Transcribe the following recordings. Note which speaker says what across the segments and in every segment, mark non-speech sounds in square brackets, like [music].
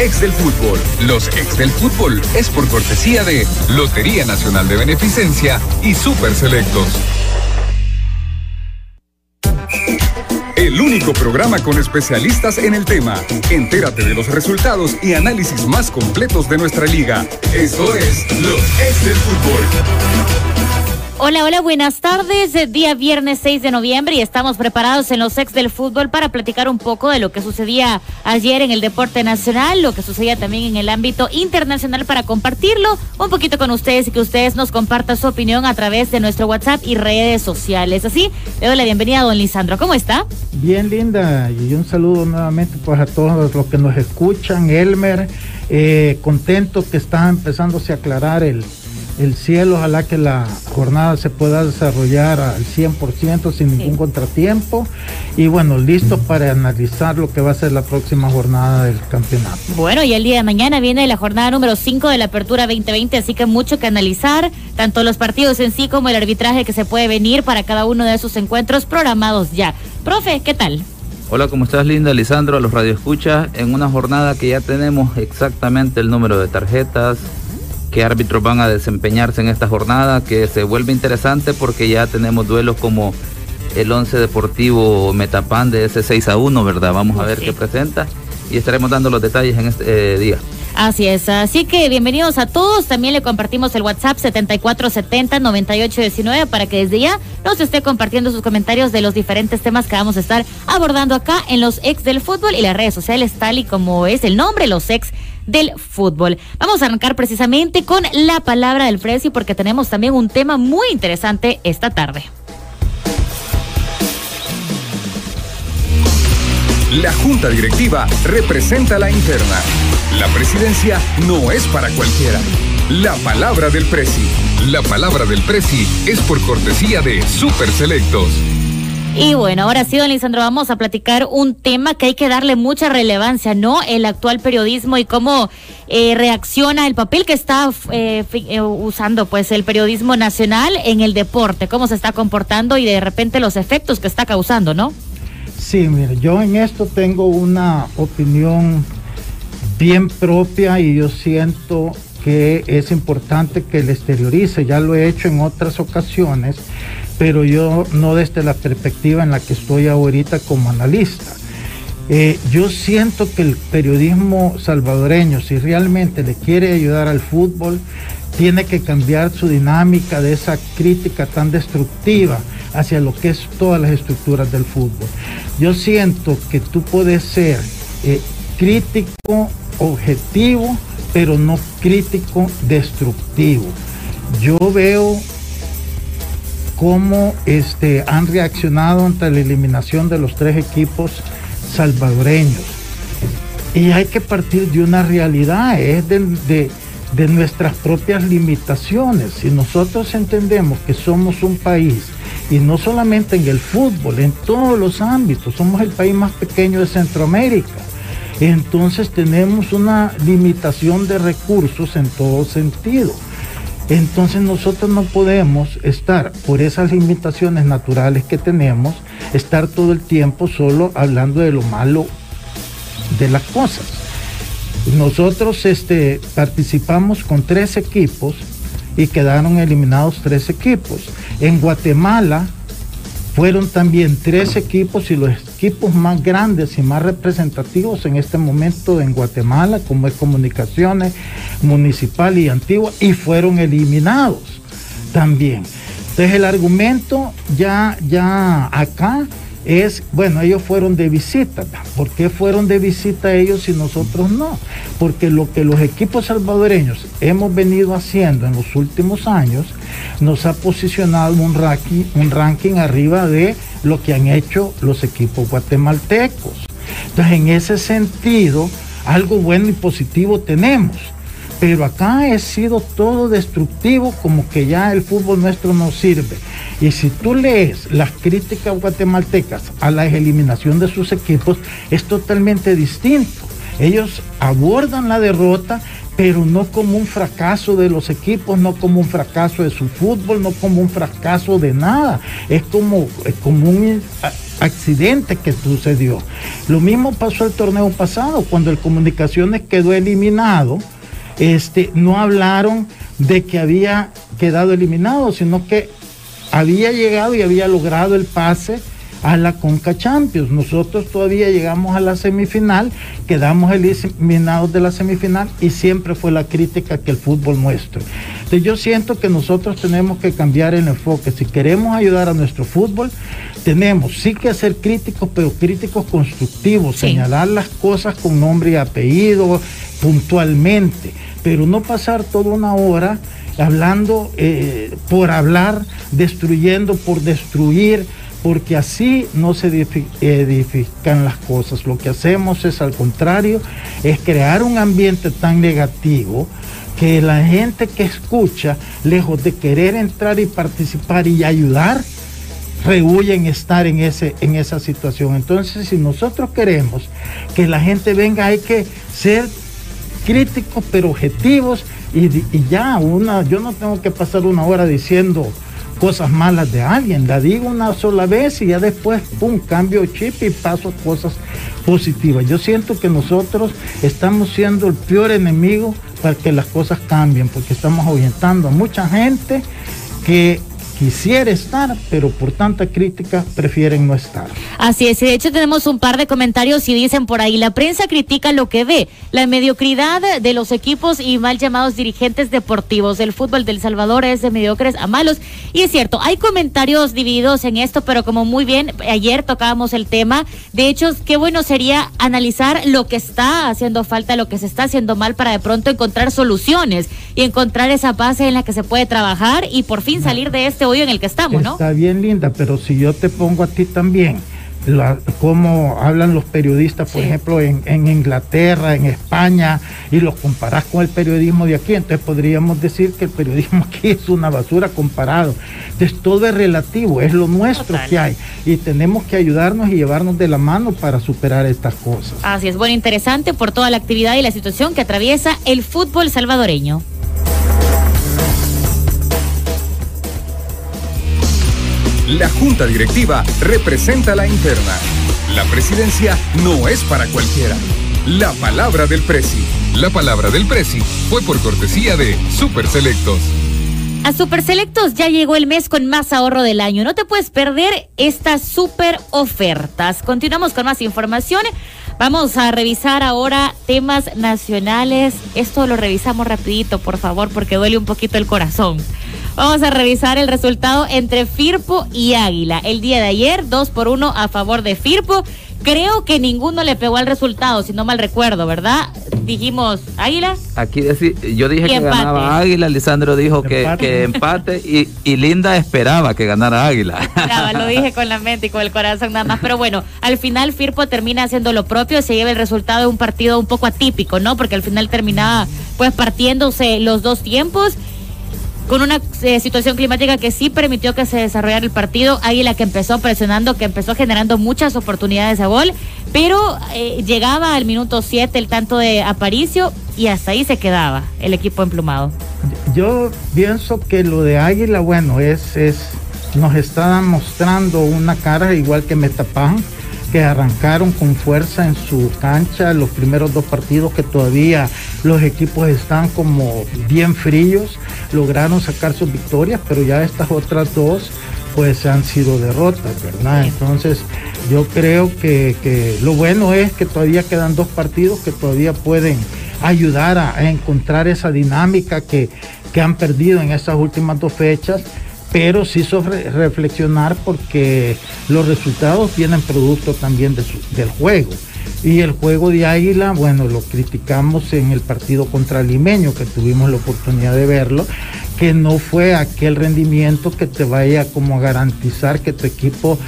Speaker 1: Ex del fútbol. Los ex del fútbol es por cortesía de Lotería Nacional de Beneficencia y Super Selectos. El único programa con especialistas en el tema. Entérate de los resultados y análisis más completos de nuestra liga. Esto es Los Ex del Fútbol.
Speaker 2: Hola, hola, buenas tardes. Día viernes 6 de noviembre y estamos preparados en los ex del fútbol para platicar un poco de lo que sucedía ayer en el deporte nacional, lo que sucedía también en el ámbito internacional para compartirlo un poquito con ustedes y que ustedes nos compartan su opinión a través de nuestro WhatsApp y redes sociales. Así, le doy la bienvenida a don Lisandro. ¿Cómo está?
Speaker 3: Bien, linda. Y un saludo nuevamente pues a todos los que nos escuchan. Elmer, eh, contento que está empezándose a aclarar el el cielo, ojalá que la jornada se pueda desarrollar al 100% sin ningún contratiempo y bueno, listo para analizar lo que va a ser la próxima jornada del campeonato.
Speaker 2: Bueno, y el día de mañana viene la jornada número 5 de la Apertura 2020, así que mucho que analizar, tanto los partidos en sí como el arbitraje que se puede venir para cada uno de esos encuentros programados ya. Profe, ¿qué tal?
Speaker 4: Hola, ¿cómo estás, Linda? Lisandro, a los radioescuchas, en una jornada que ya tenemos exactamente el número de tarjetas, qué árbitros van a desempeñarse en esta jornada, que se vuelve interesante porque ya tenemos duelos como el 11 Deportivo Metapan de ese 6 a 1, ¿verdad? Vamos a ver qué presenta y estaremos dando los detalles en este eh, día.
Speaker 2: Así es, así que bienvenidos a todos. También le compartimos el WhatsApp 7470-9819 para que desde ya nos esté compartiendo sus comentarios de los diferentes temas que vamos a estar abordando acá en los ex del fútbol y las redes sociales, tal y como es el nombre, los ex del fútbol. Vamos a arrancar precisamente con la palabra del precio porque tenemos también un tema muy interesante esta tarde.
Speaker 1: La Junta Directiva representa la interna. La presidencia no es para cualquiera. La palabra del Presi. La palabra del Presi es por cortesía de Super Selectos.
Speaker 2: Y bueno, ahora sí, don Lisandro, vamos a platicar un tema que hay que darle mucha relevancia, ¿no? El actual periodismo y cómo eh, reacciona el papel que está eh, eh, usando pues el periodismo nacional en el deporte, cómo se está comportando y de repente los efectos que está causando, ¿no?
Speaker 3: Sí, mire, yo en esto tengo una opinión bien propia y yo siento que es importante que el exteriorice, ya lo he hecho en otras ocasiones pero yo no desde la perspectiva en la que estoy ahorita como analista. Eh, yo siento que el periodismo salvadoreño, si realmente le quiere ayudar al fútbol, tiene que cambiar su dinámica de esa crítica tan destructiva hacia lo que es todas las estructuras del fútbol. Yo siento que tú puedes ser eh, crítico, objetivo, pero no crítico, destructivo. Yo veo cómo este, han reaccionado ante la eliminación de los tres equipos salvadoreños. Y hay que partir de una realidad, es de, de nuestras propias limitaciones. Si nosotros entendemos que somos un país, y no solamente en el fútbol, en todos los ámbitos, somos el país más pequeño de Centroamérica. Entonces tenemos una limitación de recursos en todo sentido. Entonces nosotros no podemos estar, por esas limitaciones naturales que tenemos, estar todo el tiempo solo hablando de lo malo de las cosas. Nosotros este, participamos con tres equipos y quedaron eliminados tres equipos. En Guatemala fueron también tres equipos y los equipos más grandes y más representativos en este momento en Guatemala, como es Comunicaciones Municipal y Antigua, y fueron eliminados también. Entonces el argumento ya, ya acá es, bueno, ellos fueron de visita. ¿Por qué fueron de visita ellos y nosotros no? Porque lo que los equipos salvadoreños hemos venido haciendo en los últimos años nos ha posicionado un ranking, un ranking arriba de lo que han hecho los equipos guatemaltecos. Entonces, en ese sentido, algo bueno y positivo tenemos. Pero acá ha sido todo destructivo, como que ya el fútbol nuestro no sirve. Y si tú lees las críticas guatemaltecas a la eliminación de sus equipos, es totalmente distinto. Ellos abordan la derrota, pero no como un fracaso de los equipos, no como un fracaso de su fútbol, no como un fracaso de nada. Es como, como un accidente que sucedió. Lo mismo pasó el torneo pasado, cuando el Comunicaciones quedó eliminado, este, no hablaron de que había quedado eliminado, sino que había llegado y había logrado el pase a la Conca Champions. Nosotros todavía llegamos a la semifinal, quedamos eliminados de la semifinal y siempre fue la crítica que el fútbol nuestro. Entonces yo siento que nosotros tenemos que cambiar el enfoque. Si queremos ayudar a nuestro fútbol, tenemos sí que ser críticos, pero críticos constructivos, señalar las cosas con nombre y apellido puntualmente, pero no pasar toda una hora hablando eh, por hablar, destruyendo por destruir porque así no se edifican las cosas. Lo que hacemos es al contrario, es crear un ambiente tan negativo que la gente que escucha, lejos de querer entrar y participar y ayudar, rehuyen estar en, ese, en esa situación. Entonces, si nosotros queremos que la gente venga, hay que ser críticos pero objetivos y, ya, una, yo no tengo que pasar una hora diciendo cosas malas de alguien. La digo una sola vez y ya después, pum, cambio chip y paso cosas positivas. Yo siento que nosotros estamos siendo el peor enemigo para que las cosas cambien, porque estamos ahuyentando a mucha gente que quisiera estar, pero por tanta crítica prefieren no estar.
Speaker 2: Así es, de hecho tenemos un par de comentarios y dicen por ahí, la prensa critica lo que ve, la mediocridad de los equipos y mal llamados dirigentes deportivos. El fútbol del Salvador es de mediocres a malos. Y es cierto, hay comentarios divididos en esto, pero como muy bien, ayer tocábamos el tema, de hecho, qué bueno sería analizar lo que está haciendo falta, lo que se está haciendo mal para de pronto encontrar soluciones y encontrar esa base en la que se puede trabajar y por fin salir de este en el que estamos, ¿no?
Speaker 3: Está bien linda, pero si yo te pongo a ti también, la, cómo hablan los periodistas, por ejemplo, en, en, Inglaterra, en España, y los comparás con el periodismo de aquí, entonces podríamos decir que el periodismo [laughs] aquí es una basura comparado. Entonces todo es relativo, es lo nuestro que hay, y tenemos que ayudarnos y llevarnos de la mano para superar estas cosas.
Speaker 2: Así es, bueno, interesante por toda la actividad y la situación que atraviesa el fútbol salvadoreño.
Speaker 1: La Junta Directiva representa la interna. La presidencia no es para cualquiera. La palabra del Presi. La palabra del Presi fue por cortesía de Super Selectos.
Speaker 2: A Super Selectos ya llegó el mes con más ahorro del año. No te puedes perder estas super ofertas. Continuamos con más información. Vamos a revisar ahora temas nacionales. Esto lo revisamos rapidito, por favor, porque duele un poquito el corazón. Vamos a revisar el resultado entre Firpo y Águila. El día de ayer, dos por uno a favor de Firpo. Creo que ninguno le pegó al resultado, si no mal recuerdo, ¿verdad? Dijimos Águila.
Speaker 4: Aquí yo dije que ganaba Águila, Lisandro dijo que empate, y, y, Linda esperaba que ganara Águila.
Speaker 2: lo dije [laughs] con la mente y con el corazón nada más. Pero bueno, al final Firpo termina haciendo lo propio, se lleva el resultado de un partido un poco atípico, ¿no? Porque al final terminaba pues partiéndose los dos tiempos con una eh, situación climática que sí permitió que se desarrollara el partido. Águila que empezó presionando, que empezó generando muchas oportunidades de gol, pero eh, llegaba al minuto 7 el tanto de Aparicio y hasta ahí se quedaba el equipo emplumado.
Speaker 3: Yo pienso que lo de Águila, bueno, es, es nos está mostrando una cara igual que Metapan que arrancaron con fuerza en su cancha los primeros dos partidos que todavía los equipos están como bien fríos, lograron sacar sus victorias, pero ya estas otras dos pues han sido derrotas, ¿verdad? Entonces yo creo que, lo bueno es que todavía quedan dos partidos que todavía pueden ayudar a, encontrar esa dinámica que, que han perdido en estas últimas dos fechas pero sí hizo reflexionar porque los resultados vienen producto también del juego. Y el juego de Águila, bueno, lo criticamos en el partido contra Limeño, que tuvimos la oportunidad de verlo, que no fue aquel rendimiento que te vaya como a garantizar que tu equipo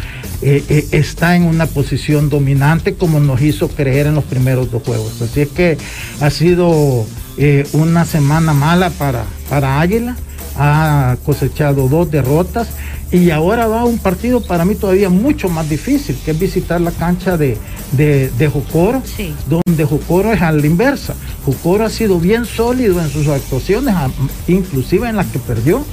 Speaker 3: eh, eh, está en una posición dominante como nos hizo creer en los primeros dos juegos. Así es que ha sido eh, una semana mala para, para Águila ha cosechado dos derrotas y ahora va a un partido para mí todavía mucho más difícil, que es visitar la cancha de, de, Jocoro, donde Jocoro es a la inversa. Jocoro ha sido bien sólido en sus actuaciones, inclusive en las que perdió.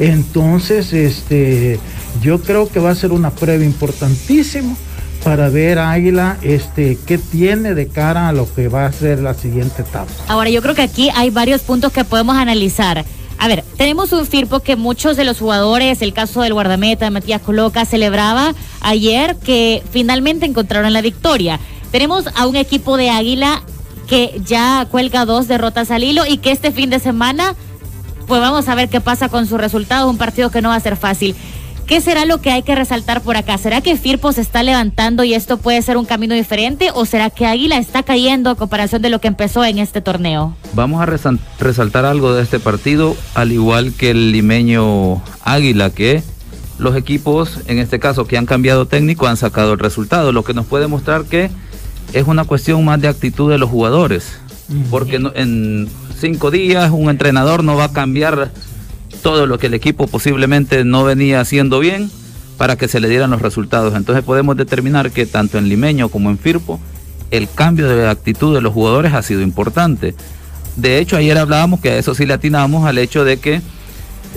Speaker 3: Entonces, este, yo creo que va a ser una prueba importantísima para ver Águila este, qué tiene de cara a lo que va a ser la siguiente etapa.
Speaker 2: Ahora, yo creo que aquí hay varios puntos que podemos analizar. A ver, tenemos un Firpo que muchos de los jugadores, el caso del guardameta Matías Coloca, celebraba ayer que finalmente encontraron la victoria. Tenemos a un equipo de Águila que ya cuelga dos derrotas al hilo y que este fin de semana, pues vamos a ver qué pasa con su resultado, un partido que no va a ser fácil. ¿Qué será lo que hay que resaltar por acá? ¿Será que Firpo se está levantando y esto puede ser un camino diferente o será que Águila está cayendo a comparación de lo que empezó en este torneo?
Speaker 4: Vamos a resaltar algo de este partido, al igual que el limeño Águila, que los equipos, en este caso que han cambiado técnico, han sacado el resultado, lo que nos puede mostrar que es una cuestión más de actitud de los jugadores, porque en cinco días un entrenador no va a cambiar todo lo que el equipo posiblemente no venía haciendo bien para que se le dieran los resultados. Entonces podemos determinar que tanto en Limeño como en Firpo el cambio de actitud de los jugadores ha sido importante. De hecho, ayer hablábamos que a eso sí le atinamos al hecho de que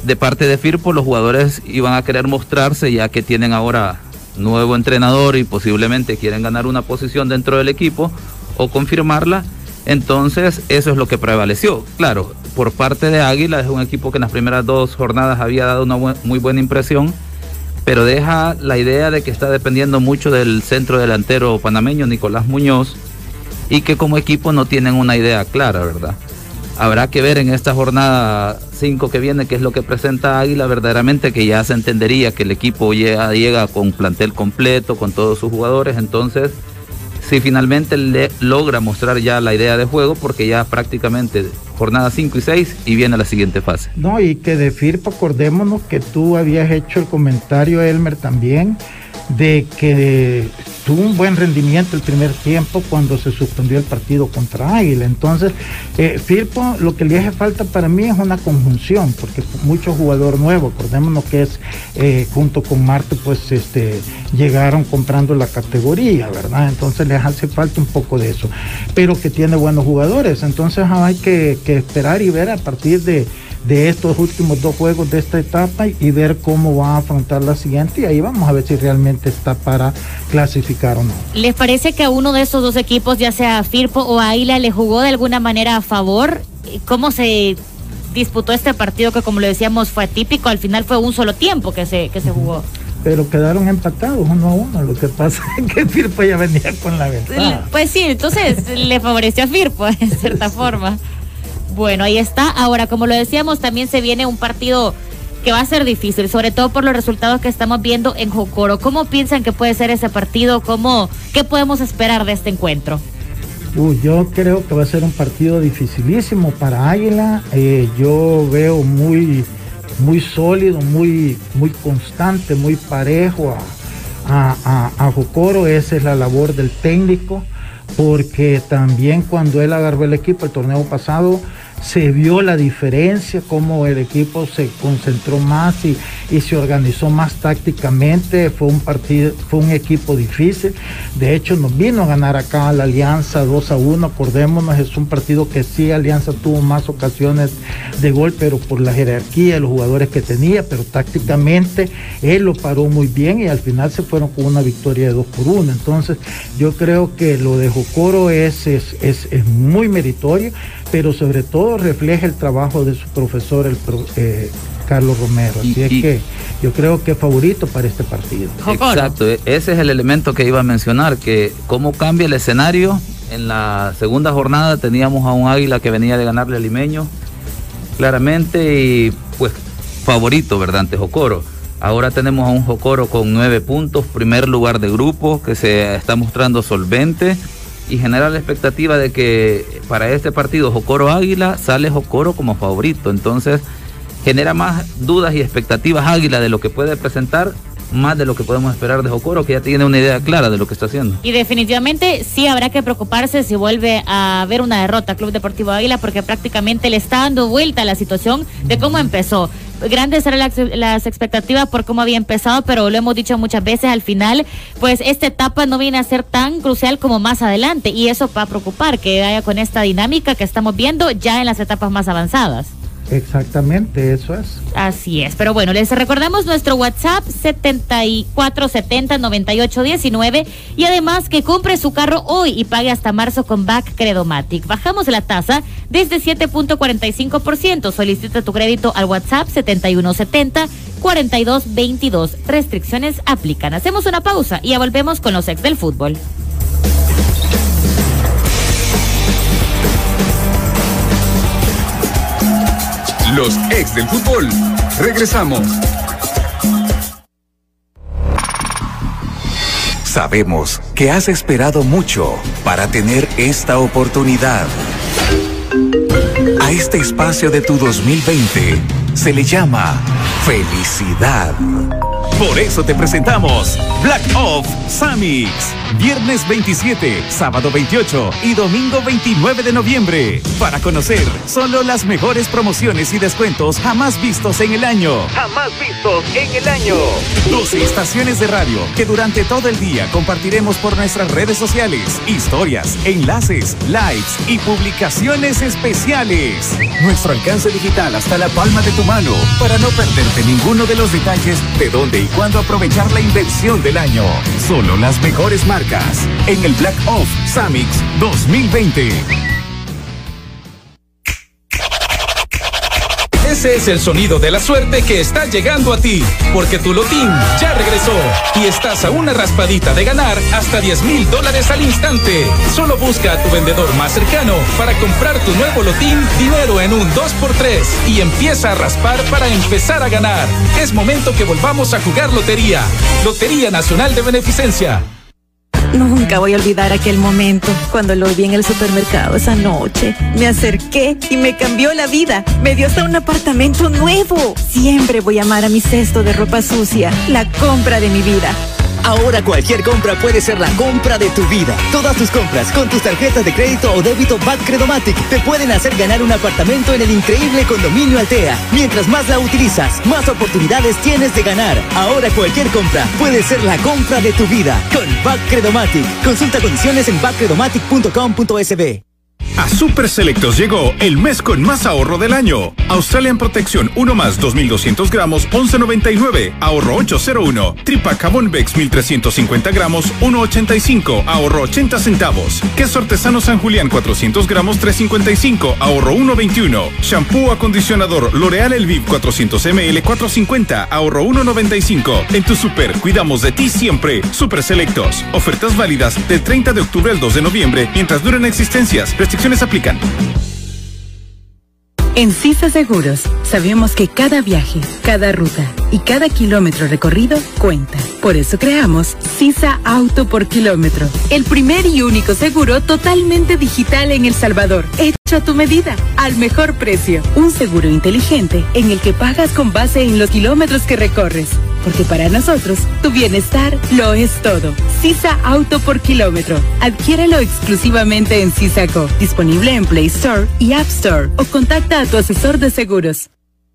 Speaker 4: de parte de Firpo los jugadores iban a querer mostrarse ya que tienen ahora nuevo entrenador y posiblemente quieren ganar una posición dentro del equipo o confirmarla entonces, eso es lo que prevaleció. Claro, por parte de Águila es un equipo que en las primeras dos jornadas había dado una muy buena impresión, pero deja la idea de que está dependiendo mucho del centro delantero panameño Nicolás Muñoz y que como equipo no tienen una idea clara, ¿verdad? Habrá que ver en esta jornada 5 que viene qué es lo que presenta Águila, verdaderamente que ya se entendería que el equipo llega con plantel completo, con todos sus jugadores, entonces si finalmente le logra mostrar ya la idea de juego, porque ya prácticamente jornada 5 y 6 y viene la siguiente fase.
Speaker 3: No, y que de FIRP acordémonos que tú habías hecho el comentario, Elmer, también, de que tuvo un buen rendimiento el primer tiempo cuando se suspendió el partido contra Águila. Entonces, eh, Firpo lo que le hace falta para mí es una conjunción, porque muchos jugadores nuevos, acordémonos que es eh, junto con Marte, pues este, llegaron comprando la categoría, ¿verdad? Entonces les hace falta un poco de eso, pero que tiene buenos jugadores. Entonces hay que esperar y ver a partir de de estos últimos dos juegos de esta etapa y ver cómo va a afrontar la siguiente y ahí vamos a ver si realmente está para clasificar o no.
Speaker 2: ¿Les parece que a uno de esos dos equipos, ya sea Firpo o Aila, le jugó de alguna manera a favor? ¿Cómo se disputó este partido que como le decíamos fue atípico? Al final fue un solo tiempo que se, que se jugó
Speaker 3: pero quedaron empatados uno a uno. Lo que pasa [laughs] es que Firpo ya venía con la ventaja.
Speaker 2: Pues sí, entonces le favoreció a Firpo, en cierta forma. Bueno, ahí está. Ahora, como lo decíamos, también se viene un partido que va a ser difícil, sobre todo por los resultados que estamos viendo en Jocoro. ¿Cómo piensan que puede ser ese partido? ¿Cómo, ¿Qué podemos esperar de este encuentro?
Speaker 3: yo creo que va a ser un partido dificilísimo para Águila. Eh, yo veo muy, muy sólido, muy, muy constante, muy parejo a, a, a Jocoro. Esa es la labor del técnico, porque también cuando él agarró el equipo el torneo pasado, se vio la diferencia, cómo el equipo se concentró más y, se organizó más tácticamente. Fue un partido, fue un equipo difícil. De hecho, nos vino a ganar acá la Alianza 2 a 1. Acordémonos, es un partido que sí, Alianza tuvo más ocasiones de gol, pero por la jerarquía de los jugadores que tenía, pero tácticamente él lo paró muy bien y al final se fueron con una victoria de 2 por 1. Entonces, yo creo que lo de Jocoro es, es, es muy meritorio pero sobre todo refleja el trabajo de su profesor, el eh, Carlos Romero. Así es que yo creo que es favorito para este partido.
Speaker 4: Exacto, e-, ese es el elemento que iba a mencionar, que cómo cambia el escenario. En la segunda jornada teníamos a un Águila que venía de ganarle al Limeño, claramente, y pues favorito, ¿verdad? Ante Jocoro. Ahora tenemos a un Jocoro con nueve puntos, primer lugar de grupo, que se está mostrando solvente y genera la expectativa de que para este partido Jocoro Águila sale Jocoro como favorito. Entonces genera más dudas y expectativas Águila de lo que puede presentar más de lo que podemos esperar de Jocoro, que ya tiene una idea clara de lo que está haciendo.
Speaker 2: Y definitivamente sí habrá que preocuparse si vuelve a haber una derrota Club Deportivo Águila, porque prácticamente le está dando vuelta a la situación de cómo empezó grandes eran las, expectativas por cómo había empezado, pero lo hemos dicho muchas veces, al final, pues esta etapa no viene a ser tan crucial como más adelante y eso va a preocupar que haya con esta dinámica que estamos viendo ya en las etapas más avanzadas.
Speaker 3: Exactamente, eso es.
Speaker 2: Así es. Pero bueno, les recordamos nuestro WhatsApp 74709819 y además que compre su carro hoy y pague hasta marzo con Back Credomatic. Bajamos la tasa desde 7.45%. Solicita tu crédito al WhatsApp 7170-4222. Restricciones aplican. Hacemos una pausa y ya volvemos con los ex del fútbol.
Speaker 1: Los ex del fútbol. Regresamos.
Speaker 5: Sabemos que has esperado mucho para tener esta oportunidad. A este espacio de tu 2020 se le llama felicidad. Por eso te presentamos Black Off Samix. Viernes 27, sábado 28 y domingo 29 de noviembre. Para conocer solo las mejores promociones y descuentos jamás vistos en el año. Jamás vistos en el año. 12 estaciones de radio que durante todo el día compartiremos por nuestras redes sociales. Historias, enlaces, lives y publicaciones especiales. Nuestro alcance digital hasta la palma de tu mano para no perderte ninguno de los detalles de dónde y cuándo aprovechar la inversión del año. Solo las mejores marcas en el Black Off Samix 2020.
Speaker 6: Ese es el sonido de la suerte que está llegando a ti, porque tu lotín ya regresó y estás a una raspadita de ganar hasta 10 mil dólares al instante. Solo busca a tu vendedor más cercano para comprar tu nuevo lotín dinero en un 2x3 y empieza a raspar para empezar a ganar. Es momento que volvamos a jugar lotería. Lotería Nacional de Beneficencia.
Speaker 7: Nunca voy a olvidar aquel momento cuando lo vi en el supermercado esa noche. Me acerqué y me cambió la vida. Me dio hasta un apartamento nuevo. Siempre voy a amar a mi cesto de ropa sucia, la compra de mi vida.
Speaker 8: Ahora cualquier compra puede ser la compra de tu vida. Todas tus compras con tus tarjetas de crédito o débito Back Credomatic te pueden hacer ganar un apartamento en el increíble condominio Altea. Mientras más la utilizas, más oportunidades tienes de ganar. Ahora cualquier compra puede ser la compra de tu vida con Back Credomatic. Consulta condiciones en backcredomatic.com.sb.
Speaker 9: A Super Selectos llegó el mes con más ahorro del año. Australian Protección 1 más 2200 gramos 11.99, ahorro 801. Tripa Bex 1350 gramos 1.85, ahorro 80 centavos. Queso artesano San Julián 400 gramos 355, ahorro 1.21. Shampoo acondicionador L'Oreal Elviv 400 ml 450, ahorro 1.95. En tu super cuidamos de ti siempre. Super Selectos. Ofertas válidas del 30 de octubre al 2 de noviembre mientras duren existencias. Restricciones aplican.
Speaker 10: En CISA Seguros sabemos que cada viaje, cada ruta y cada kilómetro recorrido cuenta. Por eso creamos CISA Auto por Kilómetro, el primer y único seguro totalmente digital en El Salvador, a tu medida, al mejor precio. Un seguro inteligente en el que pagas con base en los kilómetros que recorres. Porque para nosotros, tu bienestar lo es todo. CISA Auto por Kilómetro. Adquiérelo exclusivamente en CISACO. Disponible en Play Store y App Store. O contacta a tu asesor de seguros.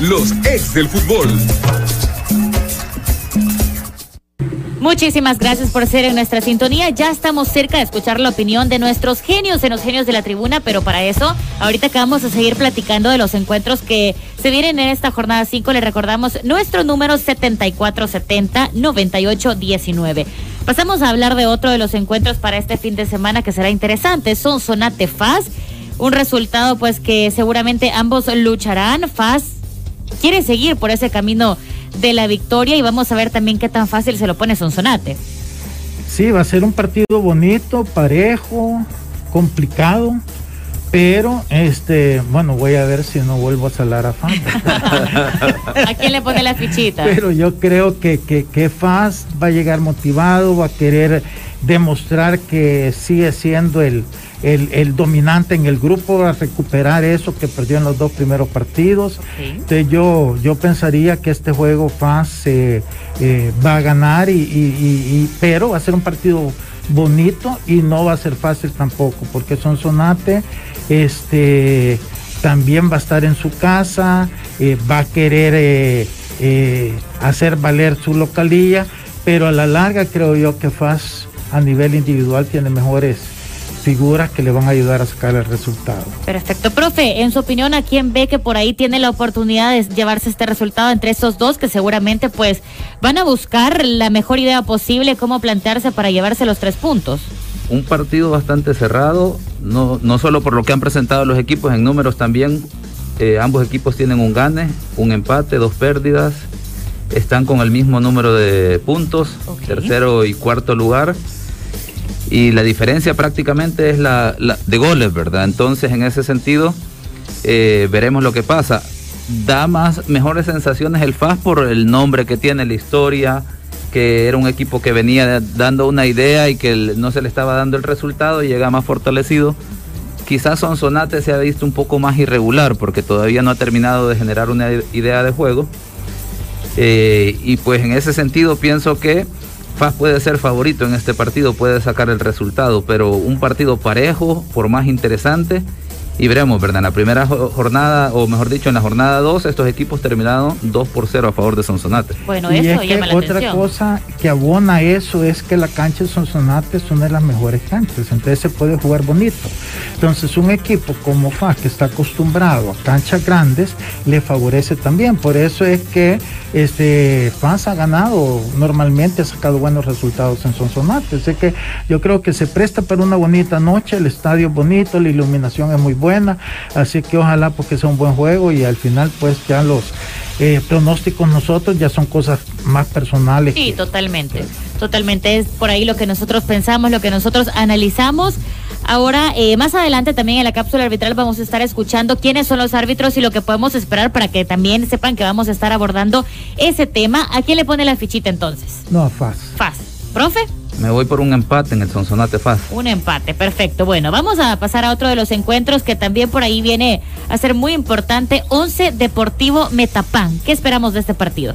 Speaker 1: Los ex del fútbol.
Speaker 2: Muchísimas gracias por ser en nuestra sintonía. Ya estamos cerca de escuchar la opinión de nuestros genios en los genios de la tribuna, pero para eso, ahorita que vamos a seguir platicando de los encuentros que se vienen en esta jornada 5, le recordamos nuestro número 7470-9819. Pasamos a hablar de otro de los encuentros para este fin de semana que será interesante. Son Sonate Faz, un resultado pues que seguramente ambos lucharán. Faz quiere seguir por ese camino de la victoria y vamos a ver también qué tan fácil se lo pone Sonsonate.
Speaker 3: Sí, va a ser un partido bonito, parejo, complicado, pero este, bueno, voy a ver si no vuelvo a salar a Faz. [laughs]
Speaker 2: ¿A quién le pone la fichita?
Speaker 3: Pero yo creo que, que, que Faz va a llegar motivado, va a querer demostrar que sigue siendo el, el, el dominante en el grupo, a recuperar eso que perdió en los dos primeros partidos. Entonces yo, yo pensaría que este juego FAS eh, eh, va a ganar, y, y- y- y- pero va a ser un partido bonito y no va a ser fácil tampoco, porque Sonsonate este, también va a estar en su casa, eh, va a querer hacer valer su localía, pero a la larga creo yo que FAS a nivel individual tiene mejores figuras que le van a ayudar a sacar el resultado.
Speaker 2: Perfecto. Profe, en su opinión, ¿a quién ve que por ahí tiene la oportunidad de llevarse este resultado entre estos dos que seguramente pues van a buscar la mejor idea posible, cómo plantearse para llevarse los tres puntos?
Speaker 4: Un partido bastante cerrado, no, no solo por lo que han presentado los equipos en números también, eh, ambos equipos tienen un gane, un empate, dos pérdidas, están con el mismo número de puntos, tercero y cuarto lugar, y la diferencia prácticamente es la, de goles, ¿verdad? Entonces, en ese sentido, eh, veremos lo que pasa. Da más mejores sensaciones el FAS por el nombre que tiene, la historia, que era un equipo que venía dando una idea y que no se le estaba dando el resultado y llega más fortalecido. Quizás Sonsonate se ha visto un poco más irregular porque todavía no ha terminado de generar una idea de juego. Eh, y pues en ese sentido pienso que FAS puede ser favorito en este partido, puede sacar el resultado, pero un partido parejo, por más interesante. Y veremos, ¿verdad? En la primera jo- jornada, o mejor dicho, en la jornada 2, estos equipos terminaron 2 por 0 a favor de Sonsonate.
Speaker 2: Bueno,
Speaker 3: y
Speaker 2: eso
Speaker 3: es que
Speaker 2: llama la
Speaker 3: otra
Speaker 2: atención.
Speaker 3: cosa que abona eso es que la cancha de Sonsonate es una de las mejores canchas, entonces se puede jugar bonito. Entonces un equipo como FAS que está acostumbrado a canchas grandes le favorece también. Por eso es que este FAS ha ganado normalmente, ha sacado buenos resultados en Sonsonate. Así que yo creo que se presta para una bonita noche, el estadio es bonito, la iluminación es muy buena, así que ojalá porque sea un buen juego y al final pues ya los eh, pronósticos nosotros ya son cosas más personales.
Speaker 2: Sí, totalmente. Totalmente. Es por ahí lo que nosotros pensamos, lo que nosotros analizamos. Ahora, eh, más adelante también en la cápsula arbitral vamos a estar escuchando quiénes son los árbitros y lo que podemos esperar para que también sepan que vamos a estar abordando ese tema. ¿A quién le pone la fichita entonces?
Speaker 3: No, FAS.
Speaker 2: Faz. ¿Profe?
Speaker 4: Me voy por un empate en el Sonsonate FAS.
Speaker 2: Un empate, perfecto. Bueno, vamos a pasar a otro de los encuentros que también por ahí viene a ser muy importante. 11 Deportivo Metapán. ¿Qué esperamos de este partido?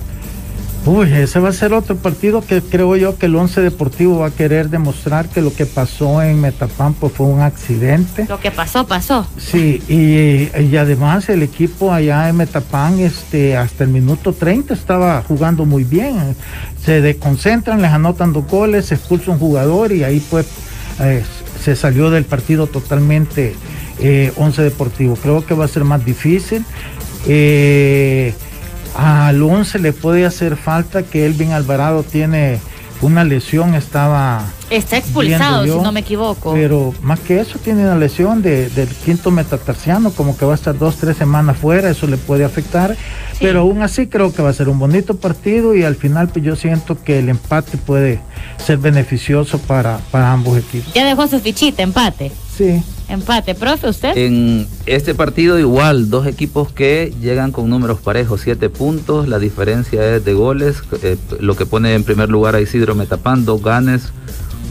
Speaker 3: Uy, ese va a ser otro partido que creo yo que el Once Deportivo va a querer demostrar que lo que pasó en Metapán pues, fue un accidente.
Speaker 2: Lo que pasó, pasó.
Speaker 3: Sí, y, y además el equipo allá en Metapán este, hasta el minuto 30 estaba jugando muy bien. Se desconcentran, les anotan dos goles, se expulsa un jugador y ahí pues eh, se salió del partido totalmente eh, Once Deportivo. Creo que va a ser más difícil. Eh, al 11 le puede hacer falta que Elvin Alvarado tiene una lesión, estaba
Speaker 2: Está expulsado,
Speaker 3: yo,
Speaker 2: si no me equivoco.
Speaker 3: Pero más que eso, tiene una lesión de- del quinto metatarsiano, como que va a estar dos, tres semanas fuera, eso le puede afectar. Pero aún así creo que va a ser un bonito partido y al final pues yo siento que el empate puede ser beneficioso para, para ambos equipos.
Speaker 2: Ya dejó su fichita, empate.
Speaker 3: Sí.
Speaker 2: Empate, profe, ¿usted?
Speaker 4: En este partido igual, dos equipos que llegan con números parejos, siete puntos, la diferencia es de goles, eh, lo que pone en primer lugar a Isidro Metapán, dos ganes,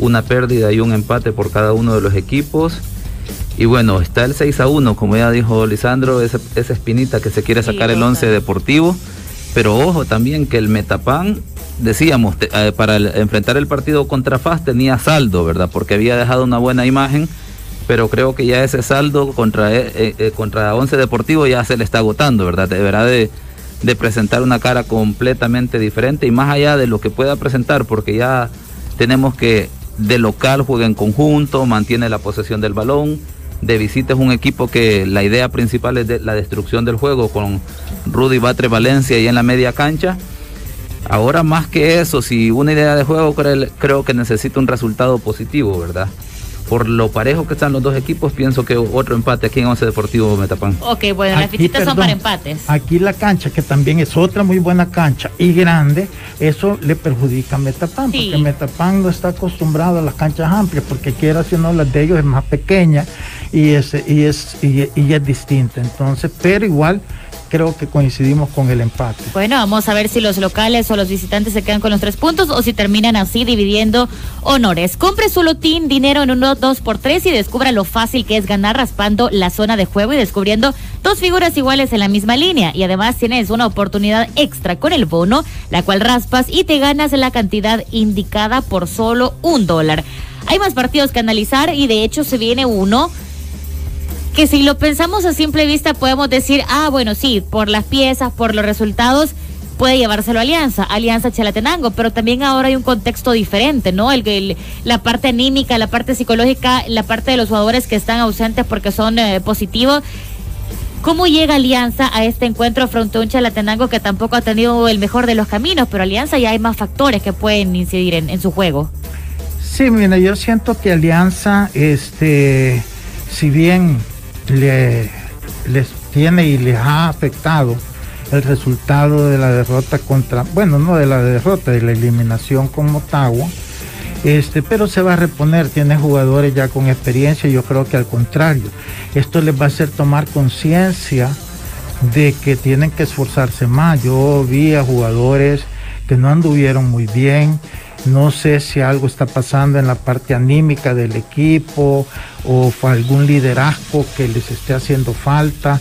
Speaker 4: una pérdida y un empate por cada uno de los equipos. Y bueno, está el 6 a 1, como ya dijo Lisandro, esa, esa espinita que se quiere sacar el 11 deportivo. Pero ojo también que el Metapán, decíamos, te- eh, para el- enfrentar el partido contra FAS tenía saldo, ¿verdad? Porque había dejado una buena imagen, pero creo que ya ese saldo contra, eh, eh, eh, contra 11 Deportivo ya se le está agotando, ¿verdad? Deberá de, de presentar una cara completamente diferente y más allá de lo que pueda presentar, porque ya tenemos que de local juega en conjunto, mantiene la posesión del balón, de visita es un equipo que la idea principal es la destrucción del juego con Rudy Batre Valencia y en la media cancha. Ahora más que eso, si una idea de juego creo, creo que necesita un resultado positivo, ¿verdad? Por lo parejo que están los dos equipos, pienso que otro empate aquí en Once Deportivo Metapán.
Speaker 2: Ok, bueno, las
Speaker 3: Aquí,
Speaker 2: fichitas son
Speaker 3: perdón,
Speaker 2: para empates.
Speaker 3: Aquí la cancha, que también es otra muy buena cancha y grande, eso le perjudica a Metapán,
Speaker 2: Sí.
Speaker 3: porque Metapán no está acostumbrado a las canchas amplias, porque quiera si no, las de ellos es más pequeña y es, y es, y, y es distinta. Entonces, pero igual creo que coincidimos con el empate.
Speaker 2: Bueno, vamos a ver si los locales o los visitantes se quedan con los tres puntos o si terminan así dividiendo honores. Compre su lotín, dinero en uno, dos por tres y descubra lo fácil que es ganar raspando la zona de juego y descubriendo dos figuras iguales en la misma línea. Y además tienes una oportunidad extra con el bono, la cual raspas y te ganas la cantidad indicada por solo un dólar. Hay más partidos que analizar y de hecho se viene uno que si lo pensamos a simple vista podemos decir, ah, bueno, sí, por las piezas, por los resultados, puede llevárselo a Alianza, Alianza Chalatenango, pero también ahora hay un contexto diferente, ¿no? El, el- la parte anímica, la parte psicológica, la parte de los jugadores que están ausentes porque son eh, positivos. ¿Cómo llega Alianza a este encuentro frente a un Chalatenango que tampoco ha tenido el mejor de los caminos, pero Alianza ya hay más factores que pueden incidir en, en su juego?
Speaker 3: Sí, mira, yo siento que Alianza, este, si bien le, les tiene y les ha afectado el resultado de la derrota contra, bueno, no de la derrota, de la eliminación con Motagua, este, pero se va a reponer, tiene jugadores ya con experiencia, yo creo que al contrario, esto les va a hacer tomar conciencia de que tienen que esforzarse más. Yo vi a jugadores que no anduvieron muy bien. No sé si algo está pasando en la parte anímica del equipo o algún liderazgo que les esté haciendo falta.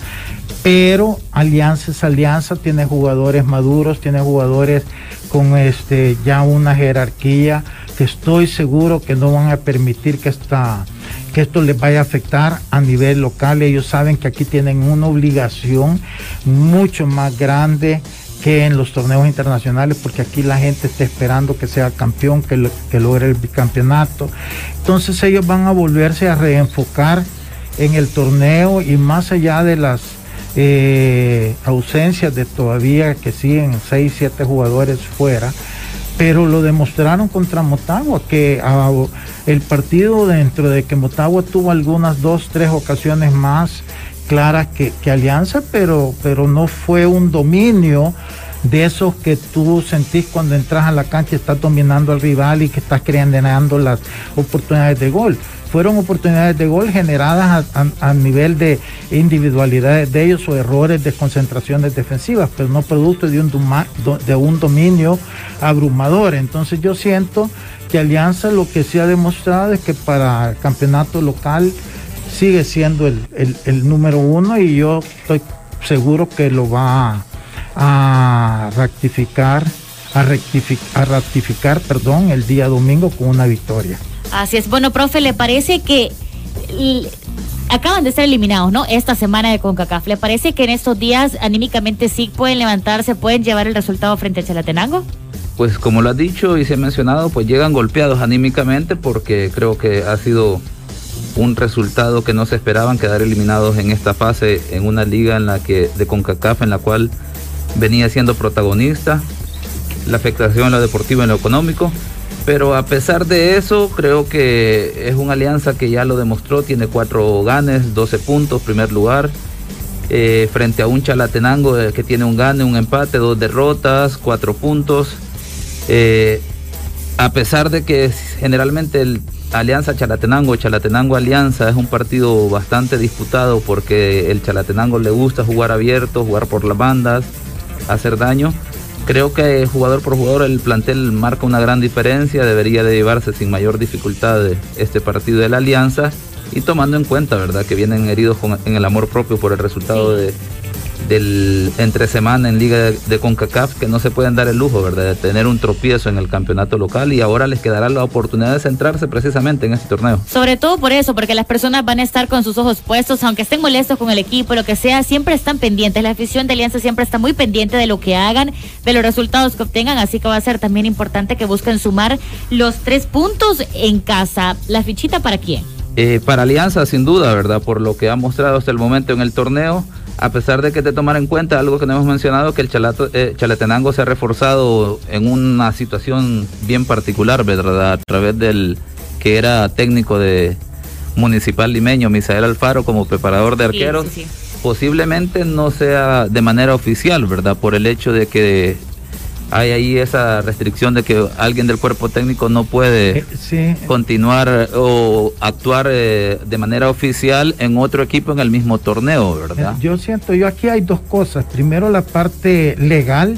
Speaker 3: Pero Alianza es Alianza, tiene jugadores maduros, tiene jugadores con este ya una jerarquía que estoy seguro que no van a permitir que esta que esto les vaya a afectar a nivel local. Ellos saben que aquí tienen una obligación mucho más grande que en los torneos internacionales, porque aquí la gente está esperando que sea campeón, que, lo- que logre el bicampeonato. Entonces ellos van a volverse a reenfocar en el torneo y más allá de las eh, ausencias de todavía que siguen 6, 7 jugadores fuera, pero lo demostraron contra Motagua, que ah, el partido dentro de que Motagua tuvo algunas dos, tres ocasiones más claras que, que Alianza, pero, pero no fue un dominio de esos que tú sentís cuando entras a la cancha y estás dominando al rival y que estás creando las oportunidades de gol. Fueron oportunidades de gol generadas a, nivel de individualidades de ellos o errores de concentraciones defensivas, pero no producto de un, de un dominio abrumador. Entonces yo siento que Alianza lo que sí ha demostrado es que para el campeonato local sigue siendo el, el- el número uno y yo estoy seguro que lo va a, a rectificar, a, a ratificar, perdón, el día domingo con una victoria.
Speaker 2: Así es. Bueno, profe, ¿le parece que acaban de ser eliminados, ¿no? Esta semana de CONCACAF. ¿Le parece que en estos días anímicamente sí pueden levantarse, pueden llevar el resultado frente a Chalatenango?
Speaker 4: Pues como lo has dicho y se ha mencionado, pues llegan golpeados anímicamente porque creo que ha sido un resultado que no se esperaban quedar eliminados en esta fase en una liga en la que de CONCACAF en la cual venía siendo protagonista, la afectación en lo deportivo y en lo económico, pero a pesar de eso creo que es una alianza que ya lo demostró, tiene cuatro ganes, 12 puntos, primer lugar, eh, frente a un Chalatenango eh, que tiene un gane, un empate, dos derrotas, cuatro puntos. Eh, a pesar de que generalmente el Alianza Chalatenango, Chalatenango Alianza es un partido bastante disputado porque el Chalatenango le gusta jugar abierto, jugar por las bandas, hacer daño. Creo que jugador por jugador el plantel marca una gran diferencia, debería de llevarse sin mayor dificultad este partido de la Alianza y tomando en cuenta, ¿verdad?, que vienen heridos con- en el amor propio por el resultado de, del entre semana en Liga de, de CONCACAF que no se pueden dar el lujo, ¿verdad?, de tener un tropiezo en el campeonato local y ahora les quedará la oportunidad de centrarse precisamente en este torneo.
Speaker 2: Sobre todo por eso, porque las personas van a estar con sus ojos puestos, aunque estén molestos con el equipo, lo que sea, siempre están pendientes. La afición de Alianza siempre está muy pendiente de lo que hagan, de los resultados que obtengan, así que va a ser también importante que busquen sumar los tres puntos en casa. ¿La fichita para quién?
Speaker 4: Eh, para Alianza, sin duda, ¿verdad? Por lo que ha mostrado hasta el momento en el torneo, a pesar de que te tomar en cuenta algo que no hemos mencionado, que el Chalato- eh, Chalatenango se ha reforzado en una situación bien particular, ¿verdad? A través del que era técnico de Municipal Limeño, Misael Alfaro, como preparador de
Speaker 2: Sí,
Speaker 4: arqueros.
Speaker 2: sí, sí.
Speaker 4: Posiblemente no sea de manera oficial, ¿verdad? Por el hecho de que hay ahí esa restricción de que alguien del cuerpo técnico no puede
Speaker 3: Eh, sí.
Speaker 4: continuar eh, o actuar eh, de manera oficial en otro equipo en el mismo torneo, ¿verdad?
Speaker 3: Yo siento, yo aquí hay dos cosas. Primero la parte legal,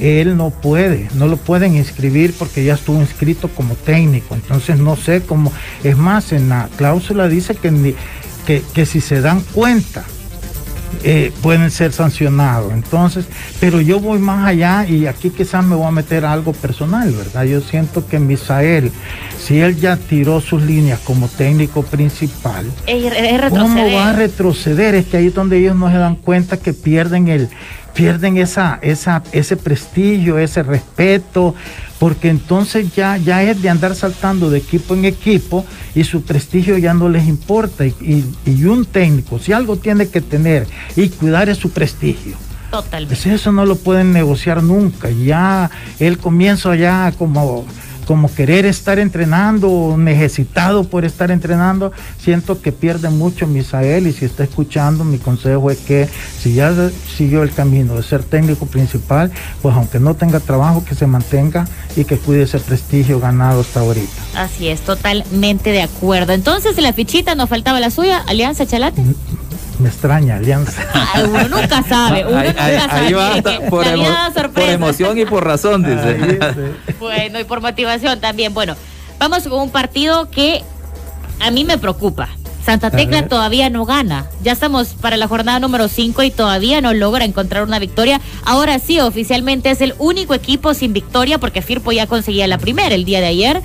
Speaker 3: él no puede, no lo pueden inscribir porque ya estuvo inscrito como técnico. Entonces no sé cómo, es más, en la cláusula dice que, ni- que, que si se dan cuenta, eh, pueden ser sancionados. Entonces, pero yo voy más allá y aquí quizás me voy a meter a algo personal, ¿verdad? Yo siento que Misael, si él ya tiró sus líneas como técnico principal,
Speaker 2: Es, es
Speaker 3: ¿Cómo va a retroceder? Es que ahí es donde ellos no se dan cuenta que pierden el, pierden esa, esa, ese prestigio, ese respeto, porque entonces ya, ya es de andar saltando de equipo en equipo y su prestigio ya no les importa. Y, y- y un técnico, si algo tiene que tener y cuidar es su prestigio.
Speaker 2: Totalmente.
Speaker 3: Pues eso no lo pueden negociar nunca. Ya el comienzo ya como, como querer estar entrenando, necesitado por estar entrenando, siento que pierde mucho Misael y si está escuchando, mi consejo es que si ya siguió el camino de ser técnico principal, pues aunque no tenga trabajo, que se mantenga y que cuide ese prestigio ganado hasta ahorita.
Speaker 2: Así es, totalmente de acuerdo. Entonces, la fichita nos faltaba la suya, Alianza Chalate.
Speaker 3: Me extraña, Alianza.
Speaker 2: Ay, uno nunca sabe, uno
Speaker 4: Ahí,
Speaker 2: nunca
Speaker 4: ahí-
Speaker 2: sabe.
Speaker 4: ahí va por, emo- por emoción y por razón, dice.
Speaker 2: Bueno, y por motivación también. Bueno, vamos con un partido que a mí me preocupa. Santa Tecla todavía no gana. Ya estamos para la jornada número 5 y todavía no logra encontrar una victoria. Ahora sí, oficialmente es el único equipo sin victoria porque Firpo ya conseguía la primera el día de ayer.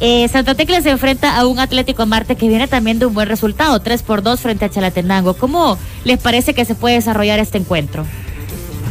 Speaker 2: Eh, Santa Tecla se enfrenta a un Atlético Marte que viene también de un buen resultado, 3 por 2 frente a Chalatenango. ¿Cómo les parece que se puede desarrollar este encuentro?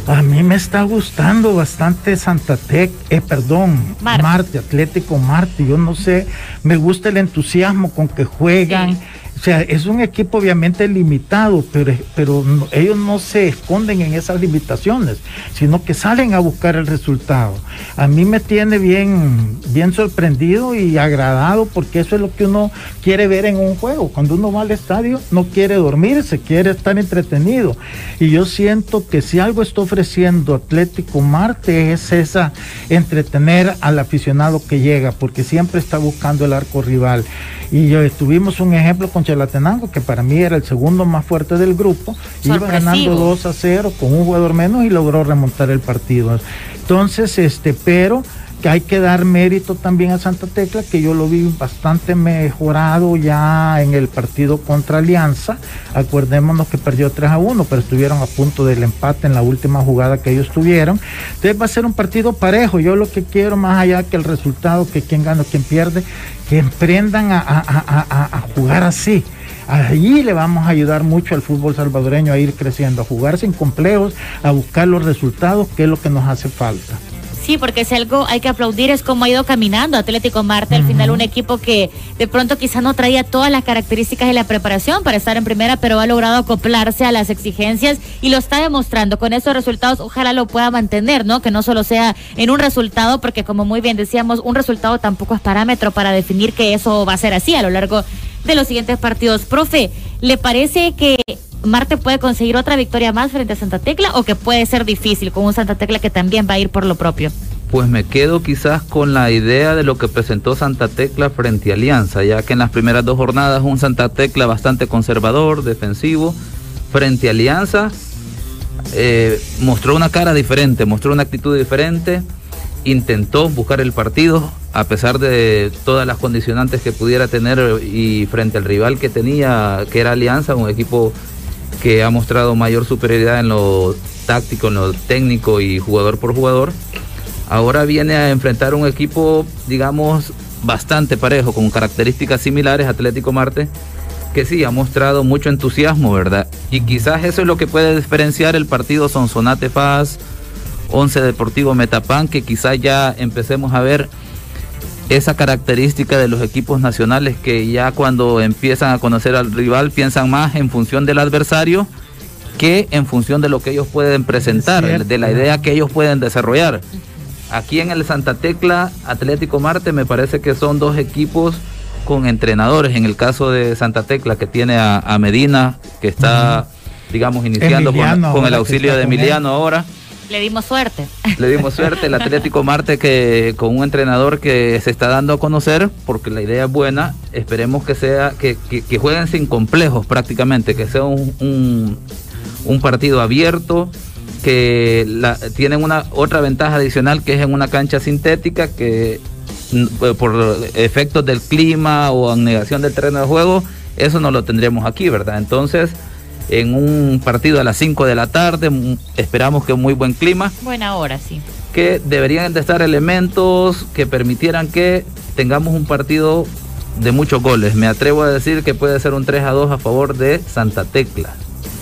Speaker 3: A mí me está gustando bastante Santa Tec, eh, perdón,
Speaker 2: Marte.
Speaker 3: Marte. Atlético Marte. Yo no sé, me gusta el entusiasmo con que juegan. O sea, es un equipo obviamente limitado, pero, pero ellos no se esconden en esas limitaciones, sino que salen a buscar el resultado. A mí me tiene bien, bien sorprendido y agradado porque eso es lo que uno quiere ver en un juego. Cuando uno va al estadio no quiere dormirse, quiere estar entretenido. Y yo siento que si algo está ofreciendo Atlético Marte es esa entretener al aficionado que llega, porque siempre está buscando el arco rival. Y yo, tuvimos un ejemplo con Chalatenango, que para mí era el segundo más fuerte del grupo, iba ganando 2 a 0 con un jugador menos y logró remontar el partido. Entonces, este, pero que hay que dar mérito también a Santa Tecla, que yo lo vi bastante mejorado ya en el partido contra Alianza. Acuerdémonos que perdió 3 a 1, pero estuvieron a punto del empate en la última jugada que ellos tuvieron. Entonces va a ser un partido parejo. Yo lo que quiero, más allá que el resultado, que quién gana o quién pierde, que emprendan a- a jugar así. Allí le vamos a ayudar mucho al fútbol salvadoreño a ir creciendo, a jugar sin complejos, a buscar los resultados, que es lo que nos hace falta.
Speaker 2: Sí, porque si algo hay que aplaudir es cómo ha ido caminando Atlético Marte. Al final un equipo que de pronto quizá no traía todas las características de la preparación para estar en primera, pero ha logrado acoplarse a las exigencias y lo está demostrando. Con esos resultados ojalá lo pueda mantener, ¿no? Que no solo sea en un resultado, porque como muy bien decíamos, un resultado tampoco es parámetro para definir que eso va a ser así a lo largo de los siguientes partidos. Profe, ¿le parece que Marte puede conseguir otra victoria más frente a Santa Tecla o que puede ser difícil con un Santa Tecla que también va a ir por lo propio?
Speaker 4: Pues me quedo quizás con la idea de lo que presentó Santa Tecla frente a Alianza, ya que en las primeras dos jornadas un Santa Tecla bastante conservador, defensivo, frente a Alianza eh, mostró una cara diferente, mostró una actitud diferente, intentó buscar el partido a pesar de todas las condicionantes que pudiera tener y frente al rival que tenía, que era Alianza, un equipo que ha mostrado mayor superioridad en lo táctico, en lo técnico y jugador por jugador. Ahora viene a enfrentar un equipo, digamos, bastante parejo, con características similares, Atlético Marte, que sí ha mostrado mucho entusiasmo, ¿verdad? Y quizás eso es lo que puede diferenciar el partido Sonsonate Paz, Once Deportivo Metapan, que quizás ya empecemos a ver esa característica de los equipos nacionales que ya cuando empiezan a conocer al rival piensan más en función del adversario que en función de lo que ellos pueden presentar, de la idea que ellos pueden desarrollar. Aquí en el Santa Tecla, Atlético Marte, me parece que son dos equipos con entrenadores. En el caso de Santa Tecla, que tiene a, a Medina, que está, digamos, iniciando con-
Speaker 3: Emiliano
Speaker 4: con, el auxilio de. Emiliano ahora.
Speaker 2: Le dimos suerte.
Speaker 4: Le dimos suerte. El Atlético Marte que con un entrenador que se está dando a conocer, porque la idea es buena, esperemos que sea, que, que- que jueguen sin complejos prácticamente, que sea un, un- un partido abierto, que la- tienen una otra ventaja adicional que es en una cancha sintética que eh, por efectos del clima o negación del terreno de juego, eso no lo tendremos aquí, ¿verdad? Entonces, en un partido a las 5 de la tarde, mm, esperamos que muy buen clima,
Speaker 2: Buena hora, sí.
Speaker 4: que deberían de estar elementos que permitieran que tengamos un partido de muchos goles. Me atrevo a decir que puede ser un 3 a 2 a favor de Santa Tecla.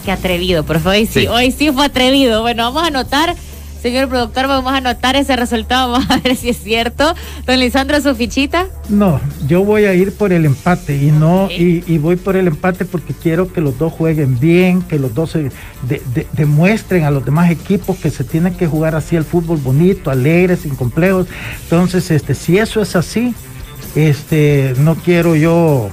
Speaker 2: Qué atrevido, profe. Hoy sí,
Speaker 4: Sí.
Speaker 2: hoy sí fue atrevido. Bueno, vamos a anotar, señor productor, vamos a anotar ese resultado. [laughs] Vamos a ver si es cierto. Don Lisandro, su fichita.
Speaker 3: No, yo voy a ir por el empate y no y, y voy por el empate porque quiero que los dos jueguen bien, que los dos se de- de- demuestren a los demás equipos que se tiene que jugar así el fútbol bonito, alegre, sin complejos. Entonces, este, si eso es así, este, no quiero yo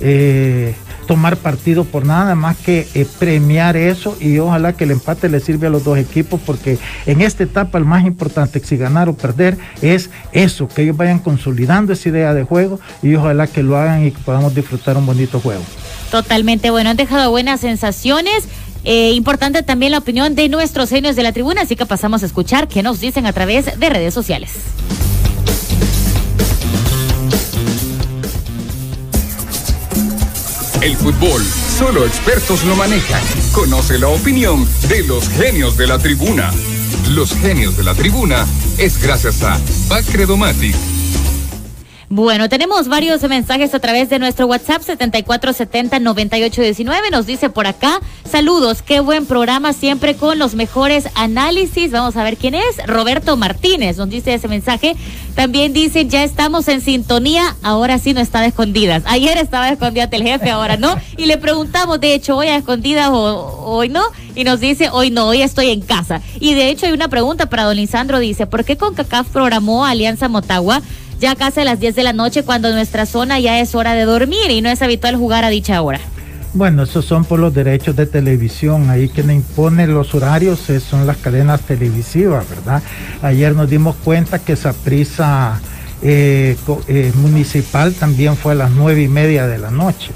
Speaker 3: eh, tomar partido por nada más que eh, premiar eso y ojalá que el empate le sirva a los dos equipos porque en esta etapa el más importante si ganar o perder es eso, que ellos vayan consolidando esa idea de juego y ojalá que lo hagan y que podamos disfrutar un bonito juego.
Speaker 2: Totalmente bueno, han dejado buenas sensaciones. Eh, importante también la opinión de nuestros genios de la tribuna, así que pasamos a escuchar qué nos dicen a través de redes sociales.
Speaker 1: El fútbol, solo expertos lo manejan. Conoce la opinión de los genios de la tribuna. Los genios de la tribuna es gracias a Bacredomatic.
Speaker 2: Bueno, tenemos varios mensajes a través de nuestro WhatsApp 7470-9819. Nos dice por acá, saludos, qué buen programa siempre con los mejores análisis. Vamos a ver quién es. Roberto Martínez nos dice ese mensaje. También dice, ya estamos en sintonía, ahora sí no está de escondidas. Ayer estaba de escondidas el jefe, ahora no. Y le preguntamos, de hecho, hoy a escondidas o hoy no. Y nos dice, hoy no, hoy estoy en casa. Y de hecho hay una pregunta para don Lisandro, dice, ¿por qué CONCACAF programó Alianza Motagua? Ya casi a las 10 de la noche cuando nuestra zona ya es hora de dormir y no es habitual jugar a dicha hora.
Speaker 3: Bueno, esos son por los derechos de televisión. Ahí quien impone los horarios son las cadenas televisivas, ¿verdad? Ayer nos dimos cuenta que esa prisa municipal también fue a las nueve y media de la noche.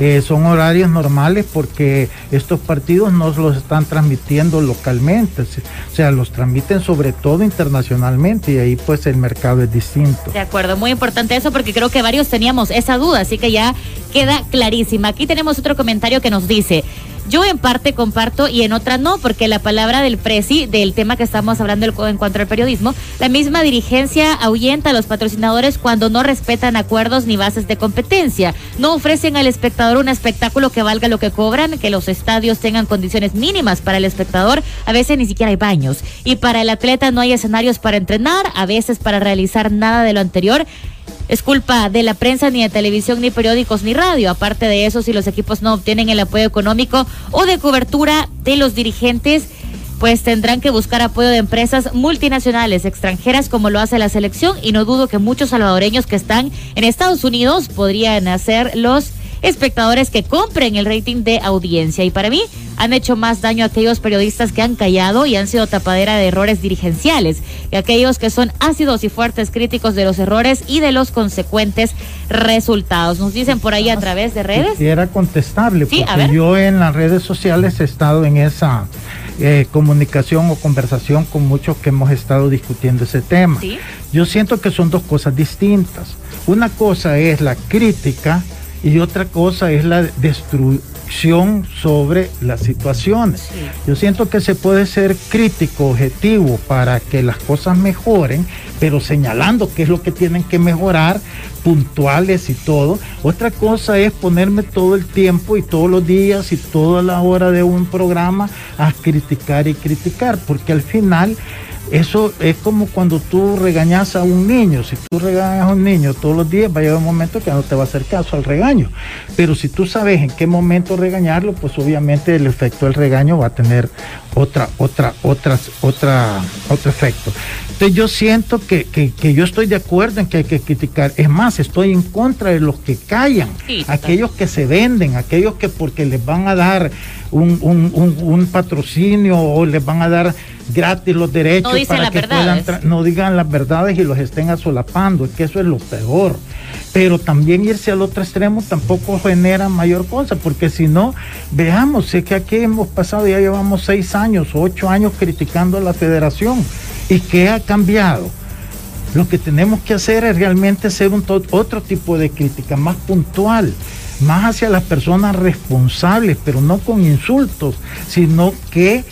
Speaker 3: Eh, son horarios normales porque estos partidos no los están transmitiendo localmente, o sea, los transmiten sobre todo internacionalmente y ahí pues el mercado es distinto.
Speaker 2: De acuerdo, muy importante eso porque creo que varios teníamos esa duda, así que ya queda clarísima. Aquí tenemos otro comentario que nos dice, yo en parte comparto y en otra no, porque la palabra del presi, del tema que estamos hablando en cuanto al periodismo, la misma dirigencia ahuyenta a los patrocinadores cuando no respetan acuerdos ni bases de competencia, no ofrecen al espectador un espectáculo que valga lo que cobran, que los estadios tengan condiciones mínimas para el espectador, a veces ni siquiera hay baños, y para el atleta no hay escenarios para entrenar, a veces para realizar nada de lo anterior. Es culpa de la prensa, ni de televisión, ni periódicos, ni radio. Aparte de eso, si los equipos no obtienen el apoyo económico o de cobertura de los dirigentes, pues tendrán que buscar apoyo de empresas multinacionales extranjeras como lo hace la selección y no dudo que muchos salvadoreños que están en Estados Unidos podrían hacer los espectadores que compren el rating de audiencia. Y para mí han hecho más daño a aquellos periodistas que han callado y han sido tapadera de errores dirigenciales, y aquellos que son ácidos y fuertes críticos de los errores y de los consecuentes resultados. Nos dicen por ahí a través de redes.
Speaker 3: Si era contestable,
Speaker 2: Sí,
Speaker 3: porque yo en las redes sociales he estado en esa eh, comunicación o conversación con muchos que hemos estado discutiendo ese tema.
Speaker 2: Sí.
Speaker 3: Yo siento que son dos cosas distintas. Una cosa es la crítica y otra cosa es la destrucción sobre las situaciones. Yo siento que se puede ser crítico, objetivo para que las cosas mejoren, pero señalando qué es lo que tienen que mejorar, puntuales y todo. Otra cosa es ponerme todo el tiempo y todos los días y toda la hora de un programa a criticar y criticar, porque al final eso es como cuando tú regañas a un niño. Si tú regañas a un niño todos los días, va a llegar un momento que no te va a hacer caso al regaño. Pero si tú sabes en qué momento regañarlo, pues obviamente el efecto del regaño va a tener otra, otra, otras, otra, otro efecto. Entonces yo siento que, que, que yo estoy de acuerdo en que hay que criticar. Es más, estoy en contra de los que callan,
Speaker 2: Sí,
Speaker 3: aquellos que se venden, aquellos que porque les van a dar un, un- un- un patrocinio o les van a dar gratis los derechos
Speaker 2: No
Speaker 3: para que puedan no digan las verdades y los estén asolapando, es que eso es lo peor. Pero también irse al otro extremo tampoco genera mayor cosa, porque si no, veamos, sé que aquí hemos pasado, ya llevamos seis años, ocho años criticando a la federación. ¿Y qué ha cambiado? Lo que tenemos que hacer es realmente hacer un otro tipo de crítica, más puntual, más hacia las personas responsables, pero no con insultos, sino que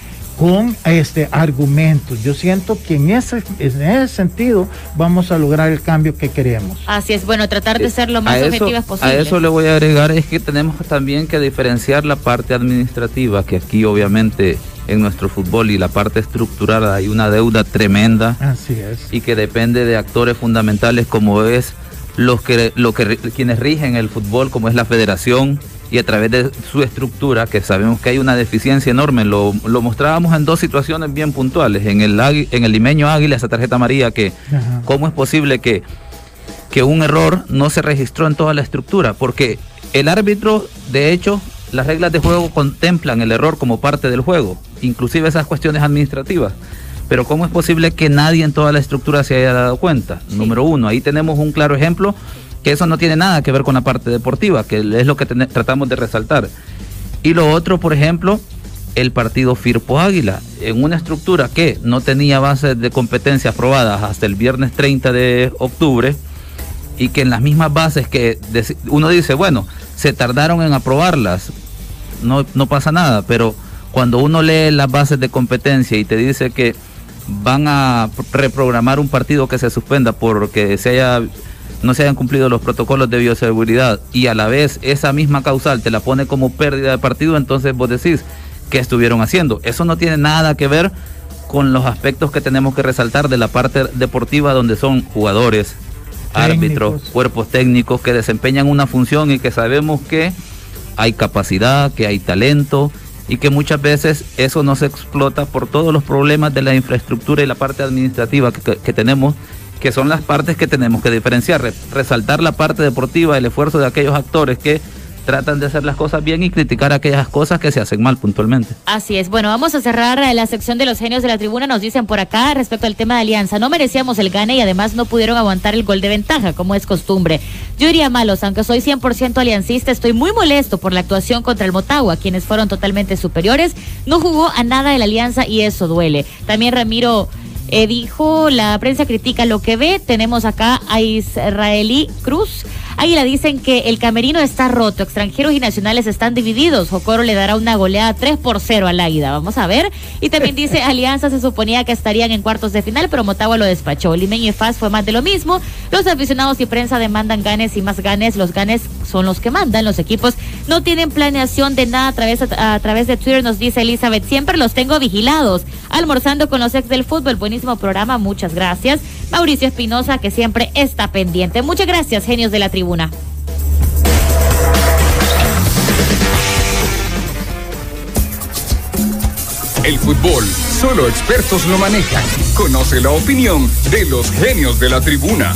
Speaker 3: con este argumentos. Yo siento que en ese, en ese sentido vamos a lograr el cambio que queremos.
Speaker 2: Así es, bueno, tratar de ser lo más
Speaker 4: a eso,
Speaker 2: objetivas
Speaker 4: a
Speaker 2: posible.
Speaker 4: eso le voy a agregar es que tenemos también que diferenciar la parte administrativa, que aquí obviamente en nuestro fútbol y la parte estructurada hay una deuda tremenda
Speaker 3: Así es.
Speaker 4: y que depende de actores fundamentales como es los que, lo que quienes rigen el fútbol, como es la federación y a través de su estructura, que sabemos que hay una deficiencia enorme, lo, lo mostrábamos en dos situaciones bien puntuales, en el, en el limeño Águila, esa tarjeta amarilla, que
Speaker 3: Ajá.
Speaker 4: cómo es posible que, que un error no se registró en toda la estructura, porque el árbitro, de hecho, las reglas de juego contemplan el error como parte del juego, inclusive esas cuestiones administrativas. Pero ¿cómo es posible que nadie en toda la estructura se haya dado cuenta? Número uno, ahí tenemos un claro ejemplo que eso no tiene nada que ver con la parte deportiva, que es lo que tratamos de resaltar. Y lo otro, por ejemplo, el partido Firpo Águila, en una estructura que no tenía bases de competencia aprobadas hasta el viernes 30 de octubre, y que en las mismas bases que uno dice, bueno, se tardaron en aprobarlas, no, no pasa nada, pero cuando uno lee las bases de competencia y te dice que van a reprogramar un partido que se suspenda porque se haya no se hayan cumplido los protocolos de bioseguridad y a la vez esa misma causal te la pone como pérdida de partido, entonces vos decís, ¿qué estuvieron haciendo? Eso no tiene nada que ver con los aspectos que tenemos que resaltar de la parte deportiva donde son jugadores, árbitros, cuerpos técnicos que desempeñan una función y que sabemos que hay capacidad, que hay talento y que muchas veces eso no se explota por todos los problemas de la infraestructura y la parte administrativa que, que- que tenemos, que son las partes que tenemos que diferenciar, Re- resaltar la parte deportiva, el esfuerzo de aquellos actores que tratan de hacer las cosas bien y criticar aquellas cosas que se hacen mal puntualmente.
Speaker 2: Así es. Bueno, vamos a cerrar eh, la sección de los genios de la tribuna. Nos dicen por acá respecto al tema de Alianza. No merecíamos el gane y además no pudieron aguantar el gol de ventaja, como es costumbre. Yo iría malos, aunque soy 100% aliancista, estoy muy molesto por la actuación contra el Motagua, quienes fueron totalmente superiores. No jugó a nada el Alianza y eso duele. También Ramiro eh, dijo, la prensa critica lo que ve. Tenemos acá a Israelí Cruz. Águila dicen que el camerino está roto, extranjeros y nacionales están divididos. Jocoro le dará una goleada 3 por 0 al Águila. Vamos a ver. Y también dice [laughs] Alianza se suponía que estarían en cuartos de final, pero Motagua lo despachó. Limeño y Faz fue más de lo mismo. Los aficionados y prensa demandan ganes y más ganes. Los ganes son los que mandan. Los equipos no tienen planeación de nada a través, a, través de Twitter, nos dice Elizabeth. Siempre los tengo vigilados. Almorzando con los ex del fútbol. Buenísimo programa. Muchas gracias. Mauricio Espinosa, que siempre está pendiente. Muchas gracias, genios de la tribuna.
Speaker 1: El fútbol, solo expertos lo manejan. Conoce la opinión de los genios de la tribuna.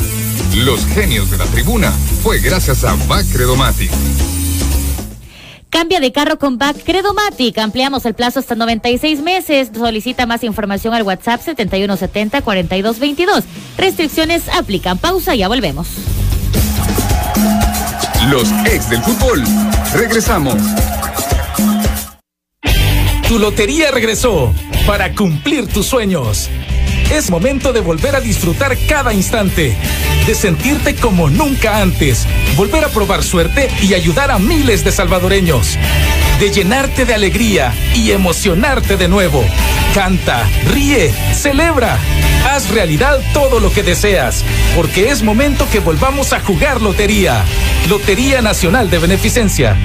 Speaker 1: Los genios de la tribuna fue gracias a Bacredomatic.
Speaker 2: Cambia de carro con Back Credomatic. Ampliamos el plazo hasta 96 meses. Solicita más información al WhatsApp 7170-4222. Restricciones aplican. Pausa ya volvemos.
Speaker 1: Los ex del fútbol. Regresamos.
Speaker 6: Tu lotería regresó para cumplir tus sueños. Es momento de volver a disfrutar cada instante, de sentirte como nunca antes, volver a probar suerte y ayudar a miles de salvadoreños, de llenarte de alegría y emocionarte de nuevo. Canta, ríe, celebra, haz realidad todo lo que deseas, porque es momento que volvamos a jugar lotería. Lotería Nacional de Beneficencia.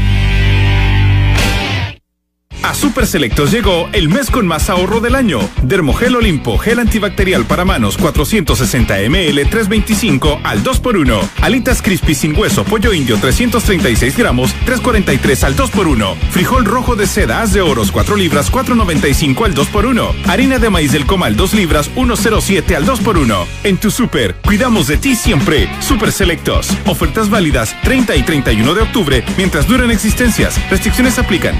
Speaker 9: Super Selectos llegó el mes con más ahorro del año. Dermogel Olimpo, gel antibacterial para manos 460 ml 325 al 2x1. Alitas crispy sin hueso, pollo indio 336 gramos 343 al 2x1. Frijol rojo de seda, haz de oros 4 libras 495 al 2x1. Harina de maíz del comal 2 libras 107 al 2x1. En tu super, cuidamos de ti siempre. Super Selectos. Ofertas válidas 30 y 31 de octubre mientras duren existencias. Restricciones aplican.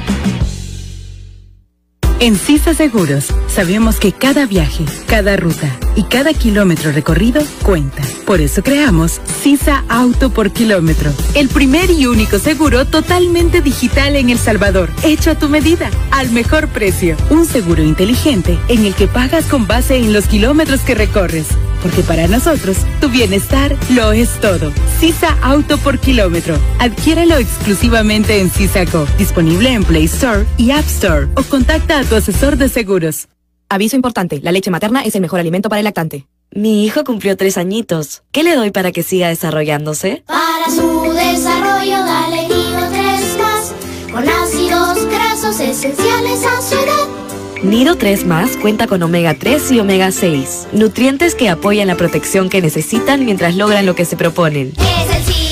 Speaker 10: En CISA Seguros sabemos que cada viaje, cada ruta y cada kilómetro recorrido cuenta. Por eso creamos CISA Auto por Kilómetro, el primer y único seguro totalmente digital en El Salvador, hecho a tu medida, al mejor precio. Un seguro inteligente en el que pagas con base en los kilómetros que recorres. Porque para nosotros, tu bienestar lo es todo. CISA Auto por Kilómetro. Adquiérelo exclusivamente en CISACO. Disponible en Play Store y App Store. O contacta a tu asesor de seguros.
Speaker 11: Aviso importante, la leche materna es el mejor alimento para el lactante. Mi hijo cumplió tres añitos. ¿Qué le doy para que siga desarrollándose?
Speaker 12: Para su desarrollo dale Nido 3 más, con ácidos grasos esenciales a su edad.
Speaker 11: Nido 3 más cuenta con omega 3 y omega 6, nutrientes que apoyan la protección que necesitan mientras logran lo que se proponen.
Speaker 12: Es el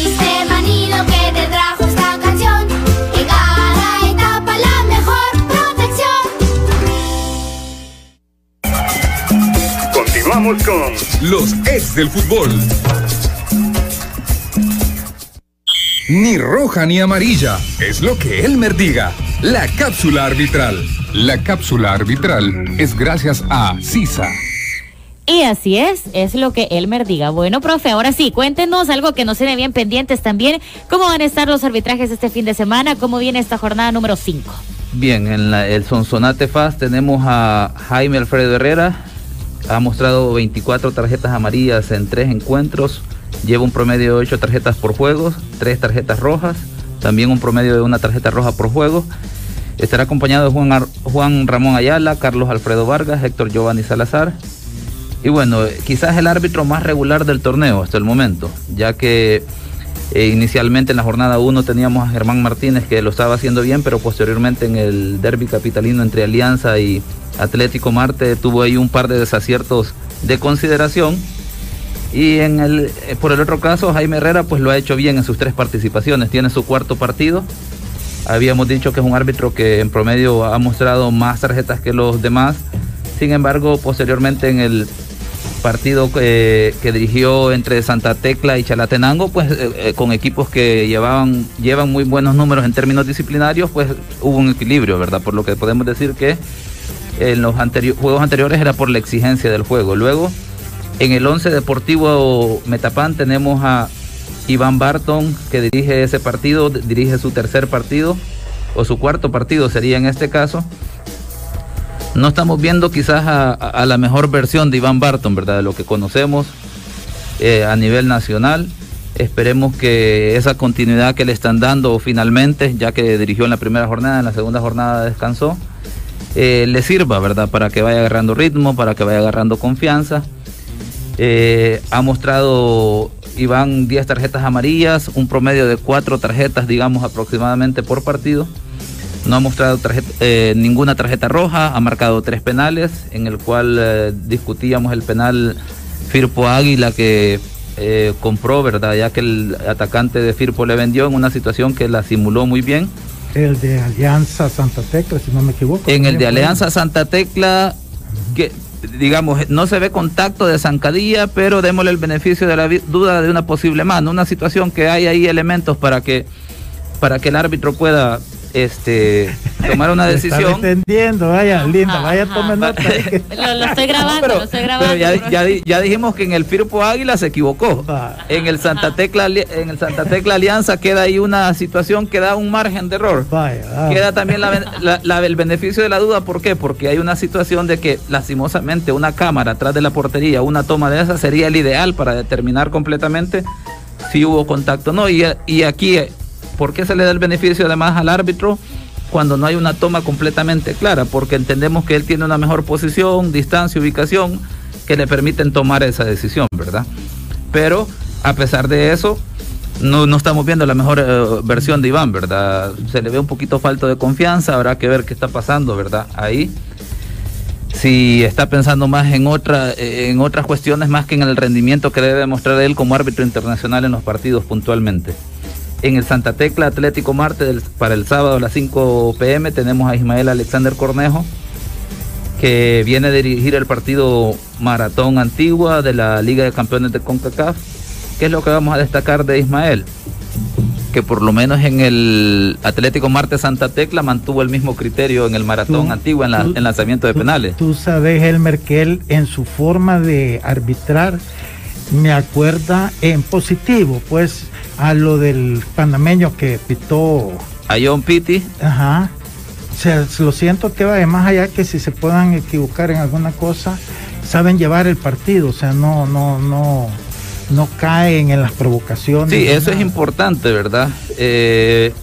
Speaker 1: Con los ex del fútbol. Ni roja ni amarilla, es lo que Elmer diga. La cápsula arbitral. La cápsula arbitral es gracias a CISA.
Speaker 2: Y así es, es lo que Elmer diga. Bueno, profe, ahora sí, cuéntenos algo que nos tiene bien pendientes también. ¿Cómo van a estar los arbitrajes este fin de semana? ¿Cómo viene esta jornada número 5?
Speaker 4: Bien, en la- el Sonsonate Fast tenemos a Jaime Alfredo Herrera. Ha mostrado 24 tarjetas amarillas en tres encuentros. Lleva un promedio de 8 tarjetas por juego, 3 tarjetas rojas. También un promedio de una tarjeta roja por juego. Estará acompañado de Juan, Juan Ramón Ayala, Carlos Alfredo Vargas, Héctor Giovanni Salazar. Y bueno, quizás el árbitro más regular del torneo hasta el momento, ya que eh, inicialmente en la jornada 1 teníamos a Germán Martínez que lo estaba haciendo bien, pero posteriormente en el derby capitalino entre Alianza y Atlético Marte tuvo ahí un par de desaciertos de consideración. Y en el, eh, por el otro caso, Jaime Herrera pues lo ha hecho bien en sus tres participaciones. Tiene su cuarto partido. Habíamos dicho que es un árbitro que en promedio ha mostrado más tarjetas que los demás. Sin embargo, posteriormente en el partido eh, que dirigió entre Santa Tecla y Chalatenango, pues eh, con equipos que llevaban, llevan muy buenos números en términos disciplinarios, pues hubo un equilibrio, ¿verdad? Por lo que podemos decir que en los anteri- juegos anteriores era por la exigencia del juego. Luego, en el 11 Deportivo Metapán tenemos a Iván Barton, que dirige ese partido, dirige su tercer partido, o su cuarto partido sería en este caso. No estamos viendo quizás a la mejor versión de Iván Barton, ¿verdad? De lo que conocemos eh, a nivel nacional. Esperemos que esa continuidad que le están dando finalmente, ya que dirigió en la primera jornada, en la segunda jornada descansó, eh, le sirva, ¿verdad? Para que vaya agarrando ritmo, para que vaya agarrando confianza. Eh, ha mostrado Iván 10 tarjetas amarillas, un promedio de 4 tarjetas, digamos, aproximadamente por partido. No ha mostrado tarjeta- eh, ninguna tarjeta roja, ha marcado tres penales, en el cual discutíamos el penal Firpo Águila que compró, ¿verdad? Ya que el atacante de Firpo le vendió en una situación que la simuló muy bien.
Speaker 3: El de Alianza Santa Tecla, si no me equivoco.
Speaker 4: En el de Alianza Santa Tecla, que digamos, no se ve contacto de zancadilla, pero démosle el beneficio de la duda de una posible mano, una situación que hay ahí elementos para que para que el árbitro pueda este tomar una [laughs] decisión.
Speaker 3: entendiendo, vaya, linda, vaya, tome nota. ahí que- [laughs]
Speaker 2: Lo, lo estoy grabando, lo estoy grabando.
Speaker 4: Pero ya, ya, di- ya dijimos que en el Firpo Águila se equivocó. En el Santa Tecla en el Santa Tecla Alianza queda ahí una situación que da un margen de error.
Speaker 3: Vaya,
Speaker 4: Queda también la ben- la- la- el beneficio de la duda, ¿por qué? Porque hay una situación de que lastimosamente una cámara atrás de la portería, una toma de esa sería el ideal para determinar completamente si hubo contacto o no. Y, y aquí, ¿por qué se le da el beneficio además al árbitro cuando no hay una toma completamente clara? Porque entendemos que él tiene una mejor posición, distancia, ubicación que le permiten tomar esa decisión, ¿verdad? Pero a pesar de eso, no, estamos viendo la mejor eh, versión de Iván, ¿verdad? Se le ve un poquito falto de confianza, habrá que ver qué está pasando, ¿verdad? Ahí. Si está pensando más en, otra, en otras cuestiones más que en el rendimiento que debe demostrar él como árbitro internacional en los partidos puntualmente. En el Santa Tecla Atlético Marte para el sábado a las 5 pm tenemos a Ismael Alexander Cornejo, que viene a dirigir el partido Maratón Antigua de la Liga de Campeones de CONCACAF. ¿Qué es lo que vamos a destacar de Ismael? que por lo menos en el Atlético Marte Santa Tecla mantuvo el mismo criterio en el maratón
Speaker 3: Tú-
Speaker 4: antiguo en, la-
Speaker 3: tú-
Speaker 4: en lanzamiento de penales.
Speaker 3: Tú sabes, Elmer, que él en su forma de arbitrar me acuerda en positivo, pues, a lo del panameño que pitó.
Speaker 4: A John Pitti,
Speaker 3: Ajá. O sea, lo siento que va de más allá que si se puedan equivocar en alguna cosa, saben llevar el partido, o sea, no, no, no, no caen en las provocaciones.
Speaker 4: Sí, eso es importante, ¿verdad? Eh,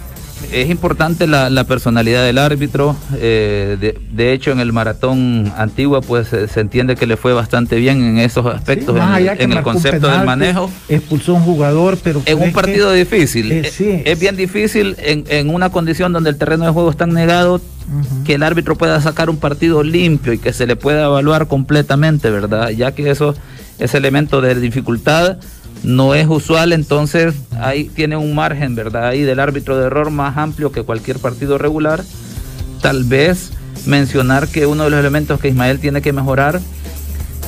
Speaker 4: es importante la, la personalidad del árbitro. eh, de, de hecho, en el maratón antigua, pues se entiende que le fue bastante bien en esos aspectos, en, el- en concepto del manejo.
Speaker 3: Expulsó un jugador, pero.
Speaker 4: En un
Speaker 3: que-
Speaker 4: partido difícil.
Speaker 3: eh,
Speaker 4: Eh,
Speaker 3: sí.
Speaker 4: Es bien difícil en, en una condición donde el terreno de juego está negado que el árbitro pueda sacar un partido limpio y que se le pueda evaluar completamente, ¿verdad? Ya que eso, ese elemento de dificultad no es usual, entonces ahí tiene un margen, ¿verdad? Ahí del árbitro de error más amplio que cualquier partido regular. Tal vez mencionar que uno de los elementos que Ismael tiene que mejorar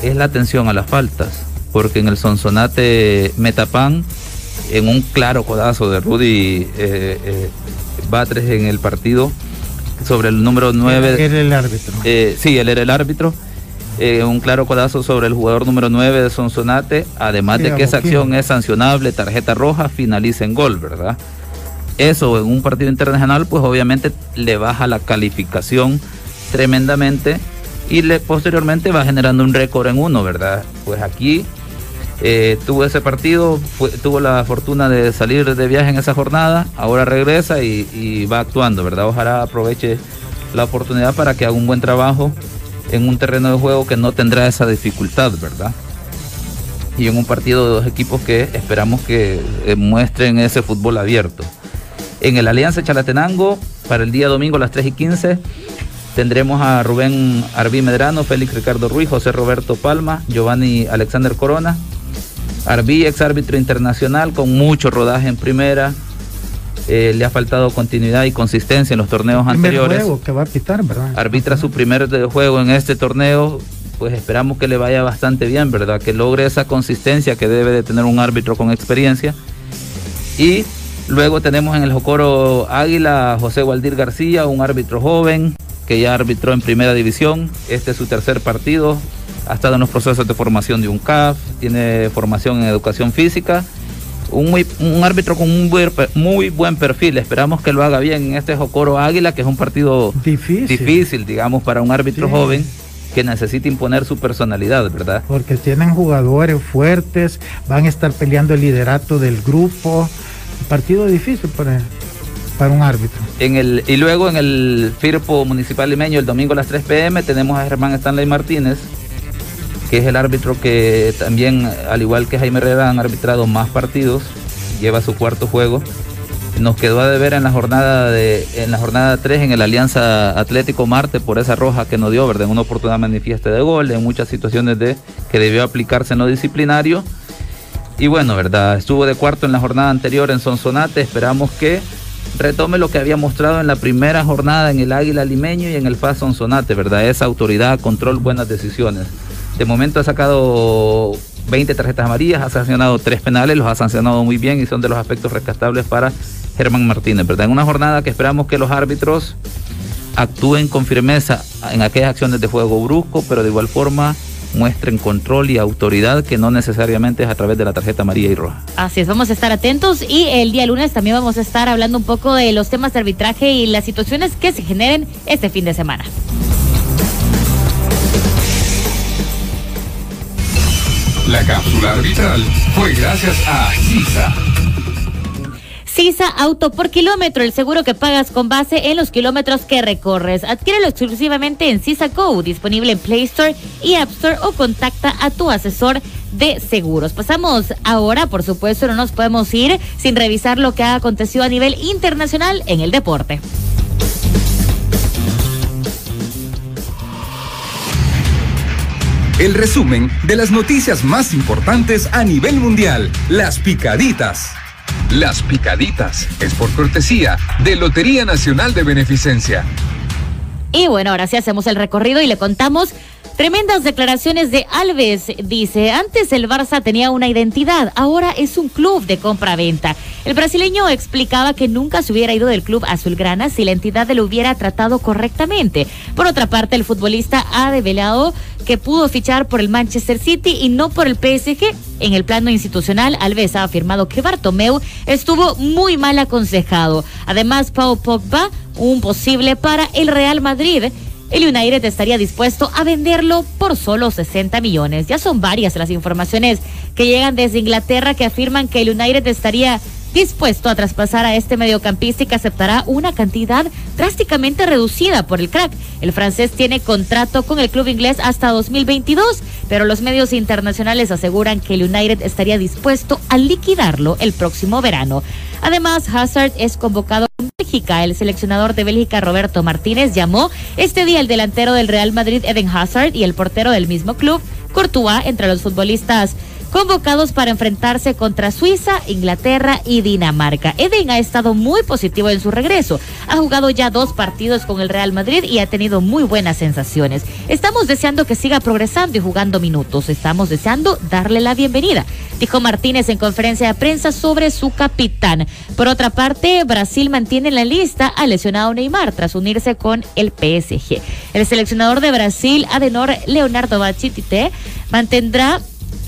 Speaker 4: es la atención a las faltas, porque en el Sonsonate Metapan, en un claro codazo de Rudy eh, eh, Batres en el partido sobre el número 9.
Speaker 3: Era el árbitro.
Speaker 4: Eh, sí, él era el árbitro. Eh, un claro codazo sobre el jugador número 9 de Sonsonate, además de que esa acción es sancionable, tarjeta roja, finaliza en gol, ¿verdad? Eso en un partido internacional, pues obviamente le baja la calificación tremendamente y le posteriormente va generando un récord en uno, ¿verdad? Pues aquí eh, tuvo ese partido, fue- tuvo la fortuna de salir de viaje en esa jornada, ahora regresa y, y va actuando, ¿verdad? Ojalá aproveche la oportunidad para que haga un buen trabajo en un terreno de juego que no tendrá esa dificultad, ¿verdad? Y en un partido de dos equipos que esperamos que eh, muestren ese fútbol abierto. En el Alianza Chalatenango, para el día domingo a las 3 y 15, tendremos a Rubén Arbí Medrano, Félix Ricardo Ruiz, José Roberto Palma, Giovanni Alexander Corona. Arbí, ex árbitro internacional, con mucho rodaje en primera. Eh, le ha faltado continuidad y consistencia en los torneos
Speaker 3: Primer
Speaker 4: anteriores.
Speaker 3: juego que va a pitar, ¿verdad?
Speaker 4: Arbitra su primer de- juego en este torneo, pues esperamos que le vaya bastante bien, ¿verdad? Que logre esa consistencia que debe de tener un árbitro con experiencia. Y luego tenemos en el Jocoro Águila a José Waldir García, un árbitro joven que ya arbitró en primera división. Este es su tercer partido. Ha estado en los procesos de formación de un CAF, tiene formación en educación física. Un, muy- un árbitro con un buen muy buen perfil. Esperamos que lo haga bien en este Jocoro Águila, que es un partido
Speaker 3: Difícil.
Speaker 4: difícil, digamos, para un árbitro
Speaker 3: Sí.
Speaker 4: joven que necesita imponer su personalidad, ¿verdad?
Speaker 3: Porque tienen jugadores fuertes, van a estar peleando el liderato del grupo. Partido difícil para, para un árbitro.
Speaker 4: En el, y luego en el Firpo Municipal Limeño, el domingo a las 3 pm, tenemos a Germán Stanley Martínez, que es el árbitro que también, al igual que Jaime Herrera, han arbitrado más partidos, lleva su cuarto juego. Nos quedó a deber en la jornada en la jornada 3 en el Alianza Atlético Marte por esa roja que nos dio, ¿verdad? En una oportunidad manifiesta de gol, en muchas situaciones de que debió aplicarse en lo disciplinario. Y bueno, ¿verdad? Estuvo de cuarto en la jornada anterior en Sonsonate. Esperamos que retome lo que había mostrado en la primera jornada en el Águila Limeño y en el FAS Sonsonate, ¿verdad? Esa autoridad, control, buenas decisiones. De momento ha sacado 20 tarjetas amarillas, ha sancionado tres penales, los ha sancionado muy bien y son de los aspectos rescatables para Germán Martínez, ¿verdad? En una jornada que esperamos que los árbitros actúen con firmeza en aquellas acciones de juego brusco, pero de igual forma muestren control y autoridad que no necesariamente es a través de la tarjeta amarilla y roja.
Speaker 2: Así es, vamos a estar atentos y el día lunes también vamos a estar hablando un poco de los temas de arbitraje y las situaciones que se generen este fin de semana.
Speaker 1: La cápsula arbitral fue gracias a CISA.
Speaker 2: Sisa Auto por kilómetro, el seguro que pagas con base en los kilómetros que recorres. Adquiérelo exclusivamente en Sisa Go, disponible en Play Store y App Store o contacta a tu asesor de seguros. Pasamos ahora, por supuesto, no nos podemos ir sin revisar lo que ha acontecido a nivel internacional en el deporte.
Speaker 1: El resumen de las noticias más importantes a nivel mundial. Las picaditas. Las picaditas es por cortesía de Lotería Nacional de Beneficencia.
Speaker 2: Y bueno, ahora sí hacemos el recorrido y le contamos tremendas declaraciones de Alves. Dice, antes el Barça tenía una identidad, ahora es un club de compra-venta. El brasileño explicaba que nunca se hubiera ido del club azulgrana si la entidad lo hubiera tratado correctamente. Por otra parte, el futbolista ha develado que pudo fichar por el Manchester City y no por el PSG. En el plano institucional, Alves ha afirmado que Bartomeu estuvo muy mal aconsejado. Además, Pau Pogba, un posible para el Real Madrid. El United estaría dispuesto a venderlo por solo 60 millones. Ya son varias las informaciones que llegan desde Inglaterra que afirman que el United estaría dispuesto a traspasar a este mediocampista y que aceptará una cantidad drásticamente reducida por el crack. El francés tiene contrato con el club inglés hasta 2022, pero los medios internacionales aseguran que el United estaría dispuesto a liquidarlo el próximo verano. Además, Hazard es convocado Bélgica. El seleccionador de Bélgica, Roberto Martínez, llamó este día el delantero del Real Madrid, Eden Hazard, y el portero del mismo club, Courtois, entre los futbolistas convocados para enfrentarse contra Suiza, Inglaterra y Dinamarca. Eden ha estado muy positivo en su regreso. Ha jugado ya dos partidos con el Real Madrid y ha tenido muy buenas sensaciones. Estamos deseando que siga progresando y jugando minutos. Estamos deseando darle la bienvenida, dijo Martínez en conferencia de prensa sobre su capitán. Por otra parte, Brasil mantiene en la lista al lesionado Neymar tras unirse con el PSG. El seleccionador de Brasil, Adenor Leonardo Bachitite, mantendrá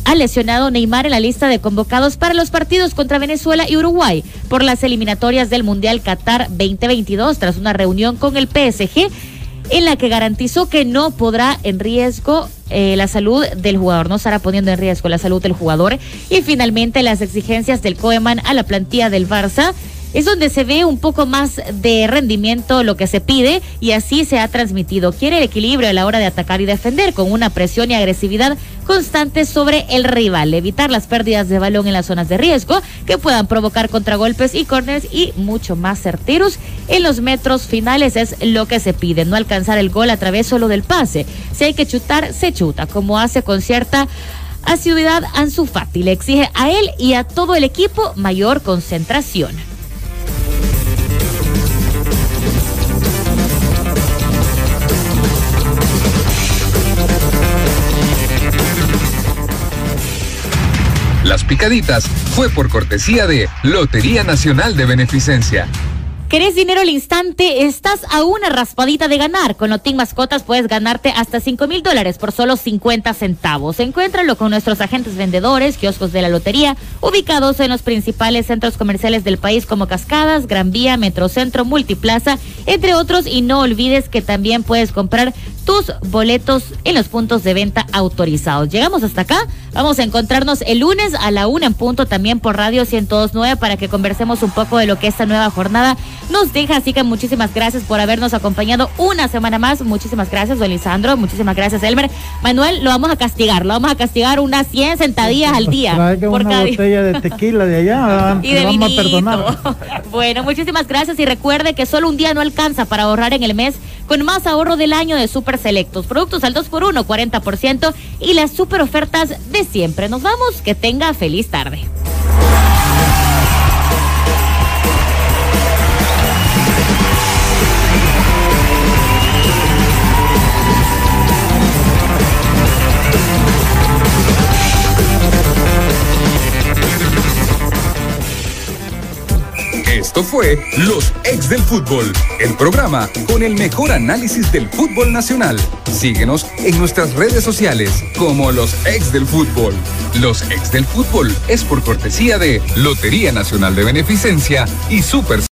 Speaker 2: ha lesionado Neymar en la lista de convocados para los partidos contra Venezuela y Uruguay por las eliminatorias del Mundial Qatar 2022 tras una reunión con el PSG en la que garantizó que no podrá en riesgo eh, la salud del jugador, no estará poniendo en riesgo la salud del jugador. Y finalmente las exigencias del Koeman a la plantilla del Barça es donde se ve un poco más de rendimiento lo que se pide y así se ha transmitido. Quiere el equilibrio a la hora de atacar y defender con una presión y agresividad constante sobre el rival, evitar las pérdidas de balón en las zonas de riesgo que puedan provocar contragolpes y corners y mucho más certeros en los metros finales es lo que se pide, no alcanzar el gol a través solo del pase. Si hay que chutar, se chuta, como hace con cierta asiduidad Ansu Fati. Le exige a él y a todo el equipo mayor concentración.
Speaker 1: Picaditas fue por cortesía de Lotería Nacional de Beneficencia.
Speaker 2: ¿Querés dinero al instante? Estás a una raspadita de ganar. Con Lotín Mascotas puedes ganarte hasta 5 mil dólares por solo 50 centavos. Encuéntralo con nuestros agentes vendedores, kioscos de la lotería, ubicados en los principales centros comerciales del país como Cascadas, Gran Vía, Metrocentro, Multiplaza, entre otros. Y no olvides que también puedes comprar tus boletos en los puntos de venta autorizados. Llegamos hasta acá. Vamos a encontrarnos el lunes a la una en punto también por Radio 102.9 para que conversemos un poco de lo que esta nueva jornada nos deja. Así que muchísimas gracias por habernos acompañado una semana más. Muchísimas gracias, don Lisandro. Muchísimas gracias, Elmer. Manuel, lo vamos a castigar. Lo vamos a castigar unas 100 sentadillas al día.
Speaker 3: por una botella de tequila de allá. [laughs]
Speaker 2: y de vamos a perdonar. [laughs] bueno, muchísimas gracias y recuerde que solo un día no alcanza para ahorrar en el mes con más ahorro del año de Selectos. Productos al 2x1, 40% y las super ofertas de siempre. Nos vamos. Que tenga feliz tarde.
Speaker 1: Esto fue Los Ex del Fútbol, el programa con el mejor análisis del fútbol nacional. Síguenos en nuestras redes sociales como Los Ex del Fútbol. Los Ex del Fútbol es por cortesía de Lotería Nacional de Beneficencia y Super